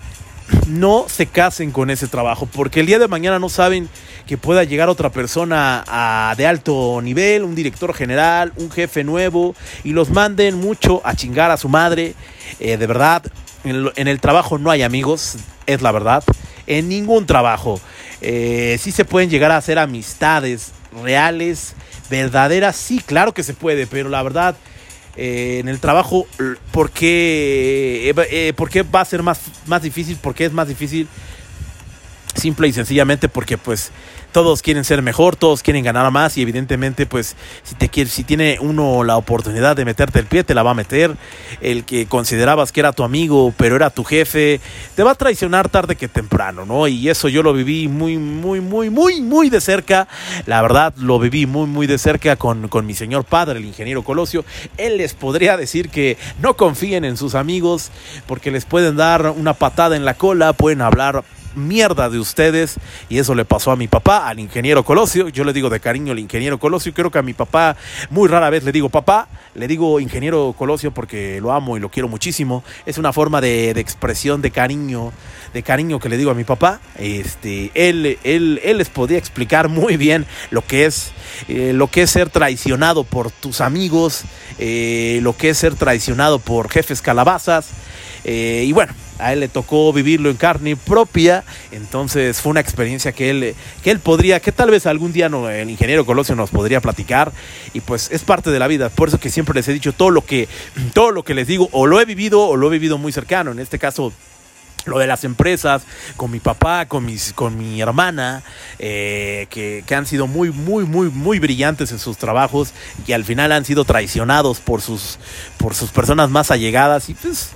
no se casen con ese trabajo, porque el día de mañana no saben que pueda llegar otra persona de alto nivel, un director general, un jefe nuevo, y los manden mucho a chingar a su madre. Eh, de verdad, en, en, el trabajo no hay amigos, es la verdad. En ningún trabajo. Eh, sí se pueden llegar a hacer amistades reales, verdaderas, sí, claro que se puede, pero la verdad eh, en el trabajo, ¿por qué, eh, ¿por qué va a ser más, más difícil? ¿Por qué es más difícil? Simple y sencillamente porque pues todos quieren ser mejor, todos quieren ganar más y evidentemente pues si te quiere, si tiene uno la oportunidad de meterte el pie te la va a meter. El que considerabas que era tu amigo, pero era tu jefe, te va a traicionar tarde que temprano, ¿no? Y eso yo lo viví muy muy muy muy muy de cerca. La verdad lo viví muy muy de cerca con, con mi señor padre, el ingeniero Colosio. Él les podría decir que no confíen en sus amigos porque les pueden dar una patada en la cola, pueden hablar mierda de ustedes y eso le pasó a mi papá, al ingeniero Colosio, yo le digo de cariño al ingeniero Colosio, creo que a mi papá muy rara vez le digo papá, le digo ingeniero Colosio porque lo amo y lo quiero muchísimo, es una forma de, de expresión de cariño, de cariño que le digo a mi papá, este, él, él, él les podía explicar muy bien lo que es, eh, lo que es ser traicionado por tus amigos, eh, lo que es ser traicionado por jefes calabazas, eh, y bueno, a él le tocó vivirlo en carne propia, entonces fue una experiencia que él, que él podría, que tal vez algún día no, el ingeniero Colosio nos podría platicar, y pues es parte de la vida, por eso que siempre les he dicho todo lo que, todo lo que les digo, o lo he vivido o lo he vivido muy cercano, en este caso lo de las empresas, con mi papá, con, mis, con mi hermana, eh, que, que, han sido muy, muy, muy, muy brillantes en sus trabajos y al final han sido traicionados por sus, por sus personas más allegadas y pues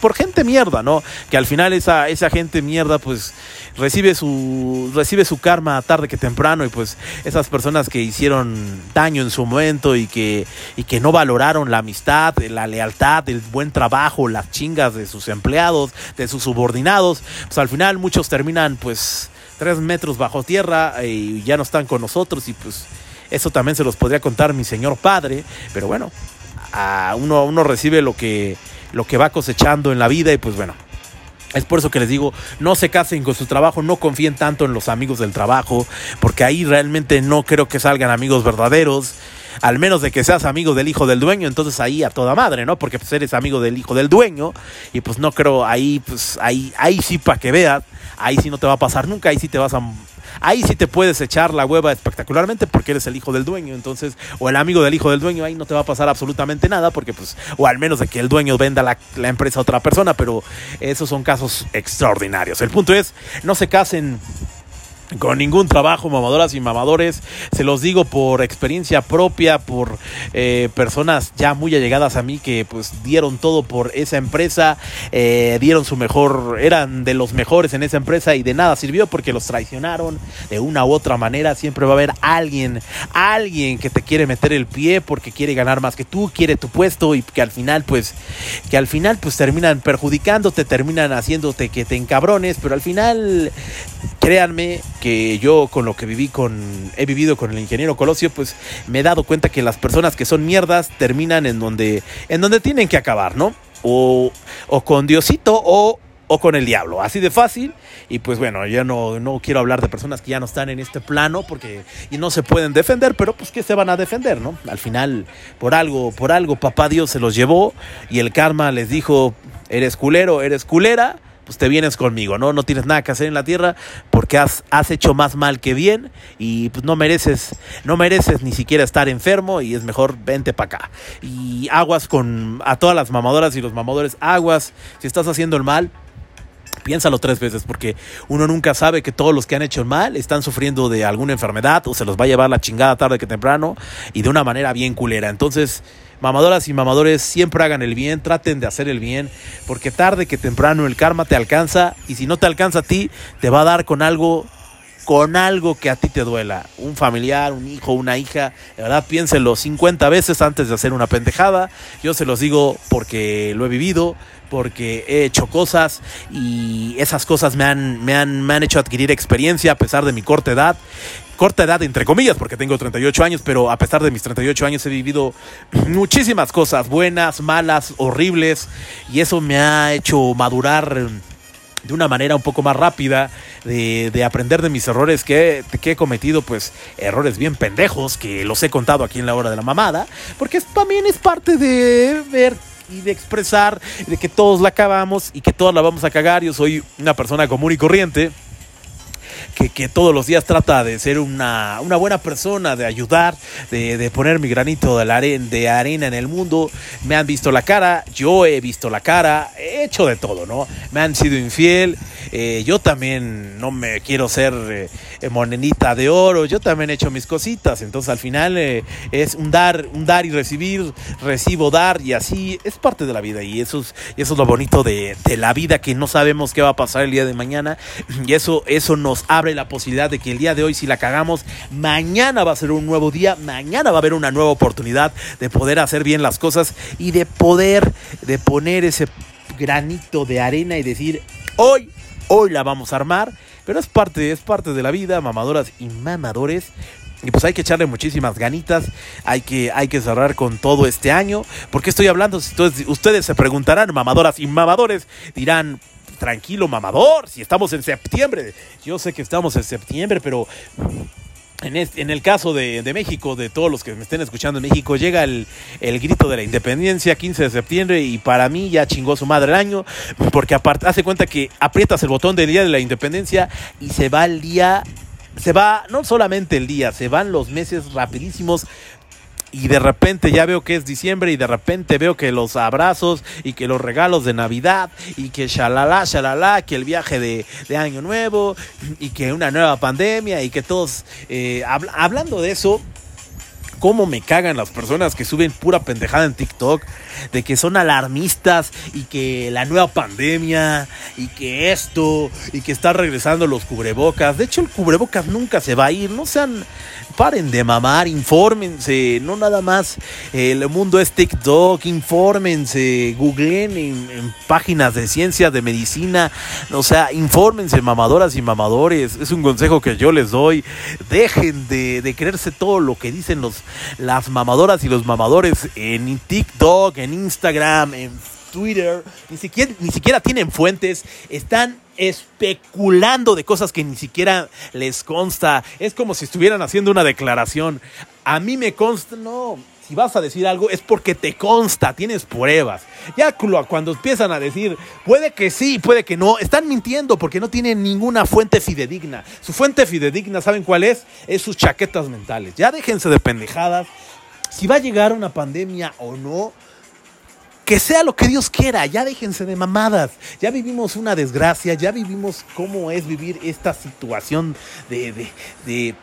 por gente mierda, ¿no? Que al final esa, esa gente mierda pues recibe su, recibe su karma tarde que temprano y pues esas personas que hicieron daño en su momento y que, y que no valoraron la amistad, la lealtad, el buen trabajo, las chingas de sus empleados, de sus subordinados, pues al final muchos terminan pues tres metros bajo tierra y ya no están con nosotros y pues Eso también se los podría contar mi señor padre, pero bueno, a uno, uno recibe lo que, lo que va cosechando en la vida y pues bueno. Es por eso que les digo, no se casen con su trabajo, no confíen tanto en los amigos del trabajo, porque ahí realmente no creo que salgan amigos verdaderos al menos de que seas amigo del hijo del dueño, entonces ahí a toda madre, ¿no? Porque pues eres amigo del hijo del dueño y pues no creo ahí, pues ahí, ahí sí para que veas, ahí sí no te va a pasar nunca, ahí sí te vas a ahí sí te puedes echar la hueva espectacularmente porque eres el hijo del dueño, entonces, o el amigo del hijo del dueño, ahí no te va a pasar absolutamente nada porque pues, o al menos de que el dueño venda la, la empresa a otra persona, pero esos son casos extraordinarios. El punto es, no se casen con ningún trabajo, mamadoras y mamadores. Se los digo por experiencia propia, por eh, personas ya muy allegadas a mí que pues dieron todo por esa empresa, eh, dieron su mejor, eran de los mejores en esa empresa y de nada sirvió porque los traicionaron de una u otra manera. Siempre va a haber alguien, alguien que te quiere meter el pie porque quiere ganar más que tú, quiere tu puesto y que al final pues, que al final pues terminan perjudicándote, terminan haciéndote que te encabrones, pero al final créanme que yo con lo que viví con he vivido con el ingeniero Colosio, pues me he dado cuenta que las personas que son mierdas terminan en donde en donde tienen que acabar, ¿no? O, o con Diosito o o con el diablo, así de fácil. Y pues bueno, yo no, no quiero hablar de personas que ya no están en este plano porque y no se pueden defender, pero pues que se van a defender, ¿no? Al final, por algo, por algo, papá Dios se los llevó y el karma les dijo, eres culero, eres culera, pues te vienes conmigo, ¿no? No tienes nada que hacer en la tierra porque has, has hecho más mal que bien y pues no mereces, no mereces ni siquiera estar enfermo y es mejor vente para acá. Y aguas con a todas las mamadoras y los mamadores, aguas, si estás haciendo el mal, piénsalo tres veces porque uno nunca sabe que todos los que han hecho el mal están sufriendo de alguna enfermedad o se los va a llevar la chingada tarde que temprano y de una manera bien culera. Entonces, mamadoras y mamadores, siempre hagan el bien, traten de hacer el bien, porque tarde que temprano el karma te alcanza y si no te alcanza a ti, te va a dar con algo con algo que a ti te duela, un familiar, un hijo, una hija, de verdad piénselo 50 veces antes de hacer una pendejada. Yo se los digo porque lo he vivido, porque he hecho cosas y esas cosas me han, me han, me han hecho adquirir experiencia a pesar de mi corta edad corta edad, entre comillas, porque tengo 38 años, pero a pesar de mis 38 años he vivido muchísimas cosas, buenas, malas, horribles, y eso me ha hecho madurar de una manera un poco más rápida, de, de aprender de mis errores que, que, he cometido, pues errores bien pendejos, que los he contado aquí en la hora de la mamada, porque también es parte de ver y de expresar de que todos la acabamos y que todos la vamos a cagar. Yo soy una persona común y corriente. Que, todos los días trata de ser una, una buena persona, de ayudar, de, de poner mi granito de, la de arena en el mundo. Me han visto la cara, yo he visto la cara, he hecho de todo, ¿no? Me han sido infiel, eh, yo también no me quiero ser eh, de oro, yo también he hecho mis cositas, entonces al final eh, es un dar, un dar y recibir, recibo, dar y así es parte de la vida y eso es, eso es lo bonito de, de, la vida que no sabemos qué va a pasar el día de mañana y eso, eso nos abre la posibilidad de que el día de hoy si la cagamos, mañana va a ser un nuevo día, mañana va a haber una nueva oportunidad de poder hacer bien las cosas y de poder, de poner ese granito de arena y decir, hoy hoy la vamos a armar, pero es parte, es parte de la vida, mamadoras y mamadores. Y pues hay que echarle muchísimas ganitas, hay que, hay que cerrar con todo este año. ¿Por qué estoy hablando? Entonces, ustedes se preguntarán, mamadoras y mamadores, dirán, tranquilo mamador, si estamos en septiembre. Yo sé que estamos en septiembre, pero en, este, el caso de, de, México, de todos los que me estén escuchando en México, llega el, el, grito de la independencia, 15 de septiembre, y para mí ya chingó su madre el año, porque aparte, hace cuenta que aprietas el botón del día de la independencia y se va el día, se va, no solamente el día, se van los meses rapidísimos, y de repente ya veo que es diciembre y de repente veo que los abrazos y que los regalos de Navidad y que shalala, shalala, que el viaje de, de Año Nuevo y que una nueva pandemia y que todos, eh, hab hablando de eso, cómo me cagan las personas que suben pura pendejada en TikTok, de que son alarmistas y que la nueva pandemia y que esto y que está regresando los cubrebocas. De hecho, el cubrebocas nunca se va a ir, no sean paren de mamar, infórmense, no nada más el mundo es TikTok, infórmense, googleen en, páginas de ciencia, de medicina, o sea, infórmense mamadoras y mamadores, es un consejo que yo les doy, dejen de, de creerse todo lo que dicen los, las mamadoras y los mamadores en TikTok, en Instagram, en Twitter, ni siquiera, ni siquiera tienen fuentes, están especulando de cosas que ni siquiera les consta. Es como si estuvieran haciendo una declaración. A mí me consta, no. Si vas a decir algo es porque te consta, tienes pruebas. Ya cuando empiezan a decir, puede que sí, puede que no, están mintiendo porque no tienen ninguna fuente fidedigna. Su fuente fidedigna, ¿saben cuál es? Es sus chaquetas mentales. Ya déjense de pendejadas. Si va a llegar una pandemia o no, que sea lo que Dios quiera, ya déjense de mamadas, ya vivimos una desgracia, ya vivimos cómo es vivir esta situación de, de, de,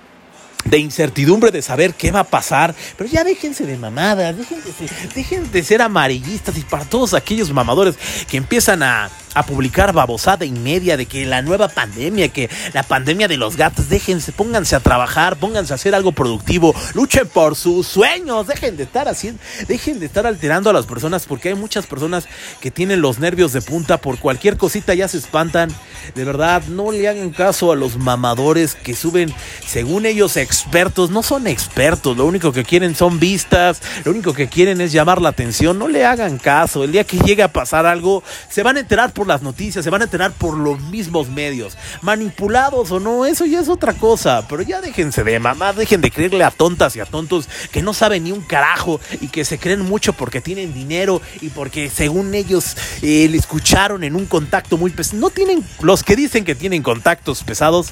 de incertidumbre de saber qué va a pasar, pero ya déjense de mamadas, dejen de, dejen de ser amarillistas y para todos aquellos mamadores que empiezan a, a publicar babosada y media de que la nueva pandemia, que la pandemia de los gatos, déjense, pónganse a trabajar, pónganse a hacer algo productivo, luchen por sus sueños, dejen de estar haciendo, dejen de estar alterando a las personas porque hay muchas personas que tienen los nervios de punta por cualquier cosita ya se espantan. De verdad, no le hagan caso a los mamadores que suben, según ellos, expertos. No son expertos, lo único que quieren son vistas, lo único que quieren es llamar la atención. No le hagan caso. El día que llegue a pasar algo, se van a enterar por las noticias, se van a enterar por los mismos medios. Manipulados o no, eso ya es otra cosa. Pero ya déjense de mamá, dejen de creerle a tontas y a tontos que no saben ni un carajo y que se creen mucho porque tienen dinero y porque según ellos eh, le escucharon en un contacto muy pesado. No tienen los que dicen que tienen contactos pesados.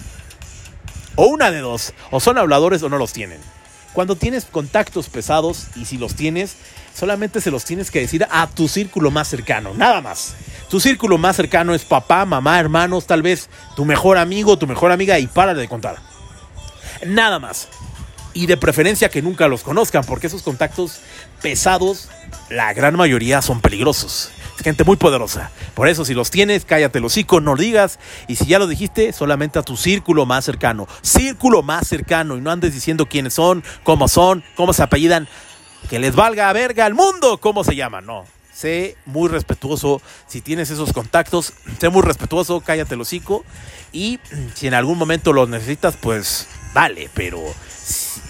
O una de dos, o son habladores o no los tienen. Cuando tienes contactos pesados y si los tienes, solamente se los tienes que decir a tu círculo más cercano, nada más. Tu círculo más cercano es papá, mamá, hermanos, tal vez tu mejor amigo, tu mejor amiga y para de contar. Nada más. Y de preferencia que nunca los conozcan, porque esos contactos pesados, la gran mayoría son peligrosos. Es gente muy poderosa. Por eso, si los tienes, cállate el hocico, no lo digas. Y si ya lo dijiste, solamente a tu círculo más cercano. Círculo más cercano. Y no andes diciendo quiénes son, cómo son, cómo se apellidan. Que les valga a verga al mundo cómo se llaman. No. Sé muy respetuoso. Si tienes esos contactos, sé muy respetuoso, cállate el hocico. Y si en algún momento los necesitas, pues vale, pero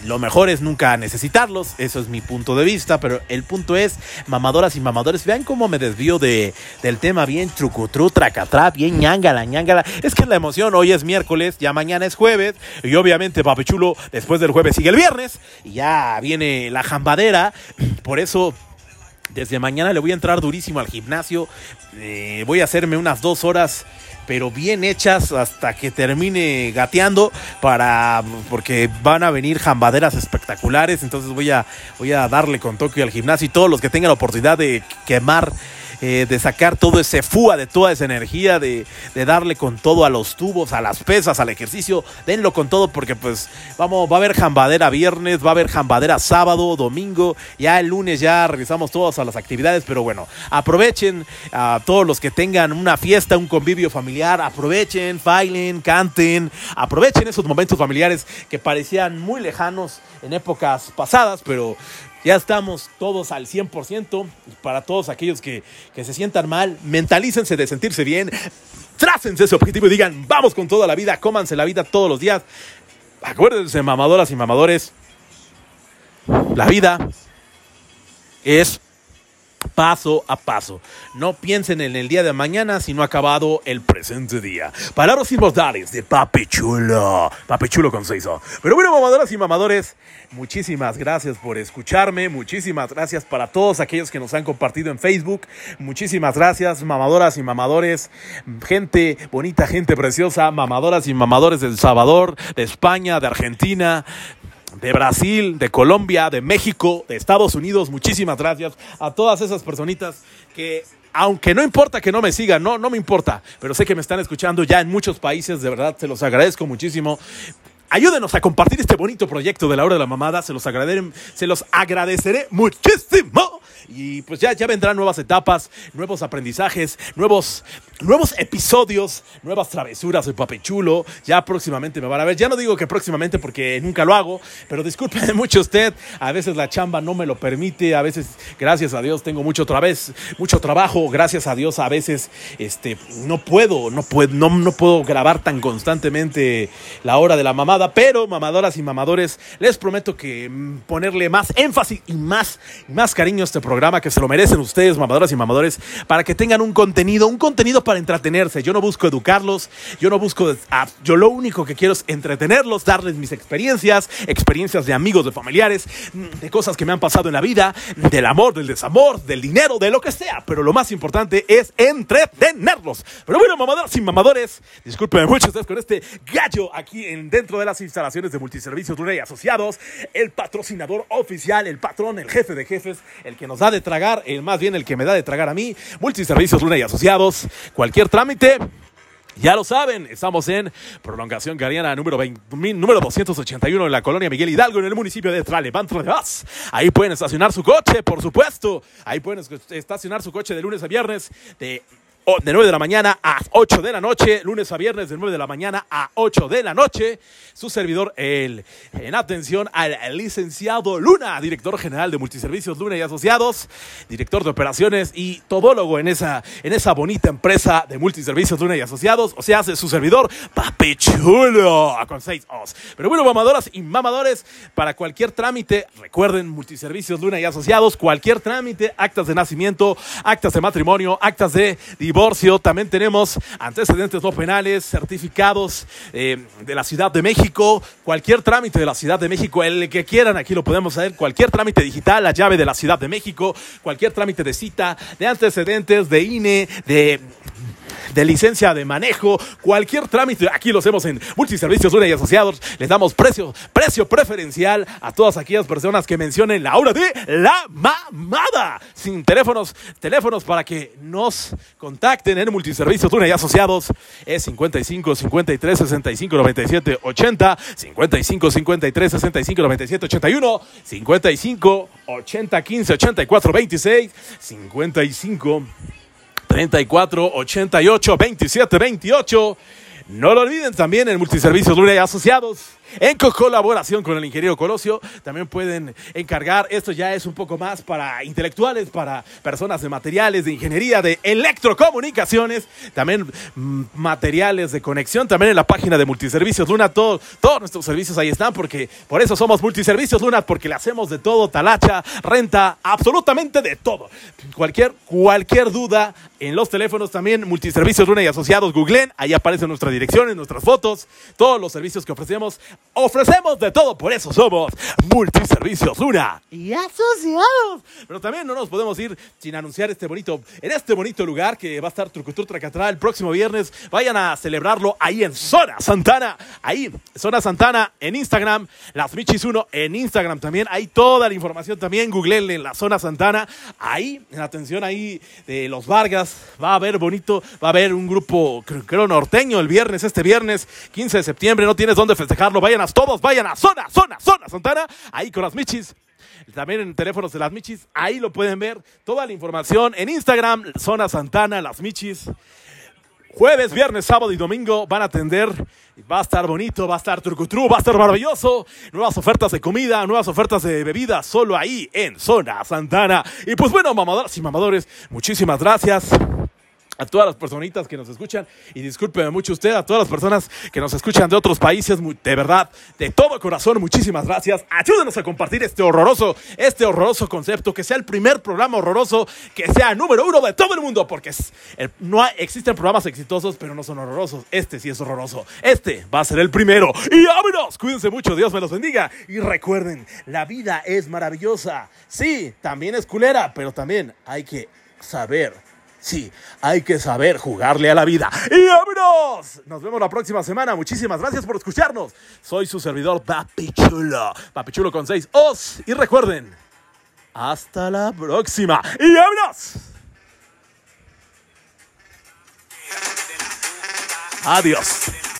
lo mejor es nunca necesitarlos, eso es mi punto de vista, pero el punto es, mamadoras y mamadores, vean cómo me desvío de, del tema bien trucutru, tracatrá, bien ñangala, ñangala. Es que la emoción, hoy es miércoles, ya mañana es jueves, y obviamente, papi chulo, después del jueves sigue el viernes, y ya viene la jambadera, por eso... Desde mañana le voy a entrar durísimo al gimnasio. Eh, voy a hacerme unas dos horas pero bien hechas hasta que termine gateando para porque van a venir jambaderas espectaculares, entonces voy a voy a darle con Tokio al gimnasio y todos los que tengan la oportunidad de quemar eh, de sacar todo ese fúa, de toda esa energía, de, de, darle con todo a los tubos, a las pesas, al ejercicio, denlo con todo porque pues vamos, va a haber jambadera viernes, va a haber jambadera sábado, domingo, ya el lunes ya regresamos todos a las actividades, pero bueno, aprovechen a todos los que tengan una fiesta, un convivio familiar, aprovechen, bailen, canten, aprovechen esos momentos familiares que parecían muy lejanos en épocas pasadas, pero ya estamos todos al 100%. Para todos aquellos que, que, se sientan mal, mentalícense de sentirse bien. Trácense ese objetivo y digan, vamos con toda la vida, cómanse la vida todos los días. Acuérdense, mamadoras y mamadores, la vida es paso a paso. No piensen en el día de mañana si no ha acabado el presente día. Palabras inmortales de Papi Chulo. Papi Chulo con Seiso. Pero bueno, mamadoras y mamadores, muchísimas gracias por escucharme. Muchísimas gracias para todos aquellos que nos han compartido en Facebook. Muchísimas gracias, mamadoras y mamadores. Gente bonita, gente preciosa. Mamadoras y mamadores del Salvador, de España, de Argentina, de Brasil, de Colombia, de México, de Estados Unidos. Muchísimas gracias a todas esas personitas que, aunque no importa que no me sigan, no, no me importa, pero sé que me están escuchando ya en muchos países, de verdad, se los agradezco muchísimo. Ayúdenos a compartir este bonito proyecto de la hora de la mamada. Se los agradeceré, se los agradeceré muchísimo. Y pues ya, ya vendrán nuevas etapas, nuevos aprendizajes, nuevos, nuevos episodios, nuevas travesuras de papechulo. Ya próximamente me van a ver. Ya no digo que próximamente porque nunca lo hago, pero disculpe mucho usted. A veces la chamba no me lo permite. A veces, gracias a Dios, tengo mucho otra vez, mucho trabajo. Gracias a Dios, a veces este, no puedo, no puedo, no, no puedo grabar tan constantemente la hora de la mamada. Pero, mamadoras y mamadores, les prometo que mm, ponerle más énfasis y más, y más cariño a este programa que se lo merecen ustedes, mamadoras y mamadores, para que tengan un contenido, un contenido para entretenerse. Yo no busco educarlos, yo no busco, ah, yo lo único que quiero es entretenerlos, darles mis experiencias, experiencias de amigos, de familiares, mm, de cosas que me han pasado en la vida, del amor, del desamor, del dinero, de lo que sea. Pero lo más importante es entretenerlos. Pero bueno, mamadoras y mamadores, discúlpenme mucho ustedes con este gallo aquí en, dentro de las instalaciones de Multiservicios y Asociados, el patrocinador oficial, el patrón, el jefe de jefes, el que nos da de tragar, el más bien el que me da de tragar a mí, Multiservicios Luna y Asociados, cualquier trámite. Ya lo saben, estamos en prolongación Gariana número, 20 número 281 en la colonia Miguel Hidalgo, en el municipio de Tralevant de. Ahí pueden estacionar su coche, por supuesto. Ahí pueden estacionar su coche de lunes a viernes de 9 de la mañana a 8 de la noche, lunes a viernes de 9 de la mañana a 8 de la noche. Su servidor, el, en atención al licenciado Luna, director general de Multiservicios Luna y Asociados, director de operaciones y todólogo en esa, en esa bonita empresa de Multiservicios Luna y Asociados. O sea, su servidor, Papi Chulo, con 6 Os. Pero bueno, mamadoras y mamadores, para cualquier trámite, recuerden Multiservicios Luna y Asociados, cualquier trámite, actas de nacimiento, actas de matrimonio, actas de divorcio también tenemos antecedentes no penales, certificados eh, de la Ciudad de México, cualquier trámite de la Ciudad de México, el que quieran, aquí lo podemos hacer, cualquier trámite digital, la llave de la Ciudad de México, cualquier trámite de cita, de antecedentes, de INE, de de licencia de manejo, cualquier trámite, aquí lo hacemos en Multiservicios Luna y Asociados, les damos precio, precio preferencial a todas aquellas personas que mencionen la hora de la mamada. Sin teléfonos, teléfonos para que nos contacten en Multiservicios Luna y Asociados. Es 55 53 65 97 80, 55 53 65 97 81, 55 80 15 84 26, 55 34 88 27 28. No lo olviden también en Multiservicios Luna y Asociados en colaboración con el ingeniero Colosio. También pueden encargar, esto ya es un poco más para intelectuales, para personas de materiales, de ingeniería, de electrocomunicaciones, también mm, materiales de conexión, también en la página de Multiservicios Luna, todos nuestros servicios ahí están, porque por eso somos Multiservicios Luna, porque le hacemos de todo, talacha, renta, absolutamente de todo. Cualquier, cualquier duda en los teléfonos también, Multiservicios Luna y Asociados, googleen, ahí aparecen nuestras direcciones, nuestras fotos, todos los servicios que ofrecemos Ofrecemos de todo, por eso somos Multiservicios Luna y asociados. Pero también no nos podemos ir sin anunciar este bonito, en este bonito lugar que va a estar Trucutur Tracatra el próximo viernes. Vayan a celebrarlo ahí en Zona Santana. Ahí, Zona Santana en Instagram, Las Michis 1 en Instagram también. Hay toda la información también. Googleenle en la Zona Santana. Ahí, en atención ahí de los Vargas, va a haber bonito, va a haber un grupo, creo, norteño el viernes, este viernes, 15 de septiembre. No tienes dónde festejarlo vayan a todos, vayan a zona, zona, zona Santana, ahí con las michis. También en teléfonos de las michis, ahí lo pueden ver. Toda la información en Instagram, Zona Santana, las michis. Jueves, viernes, sábado y domingo van a atender. Va a estar bonito, va a estar trucutru, va a estar maravilloso. Nuevas ofertas de comida, nuevas ofertas de bebida, solo ahí en Zona Santana. Y pues bueno, mamadoras y mamadores, muchísimas gracias a todas las personitas que nos escuchan y discúlpeme mucho usted, a todas las personas que nos escuchan de otros países, de verdad, de todo corazón, muchísimas gracias. Ayúdenos a compartir este horroroso, este horroroso concepto, que sea el primer programa horroroso, que sea número uno de todo el mundo, porque no existen programas exitosos, pero no son horrorosos. Este sí es horroroso. Este va a ser el primero. Y vámonos, cuídense mucho, Dios me los bendiga. Y recuerden, la vida es maravillosa. Sí, también es culera, pero también hay que saber Sí, hay que saber jugarle a la vida. ¡Y vámonos! Nos vemos la próxima semana. Muchísimas gracias por escucharnos. Soy su servidor Papi Chulo. Papi Chulo con seis os. Y recuerden, hasta la próxima. ¡Y vámonos! Adiós.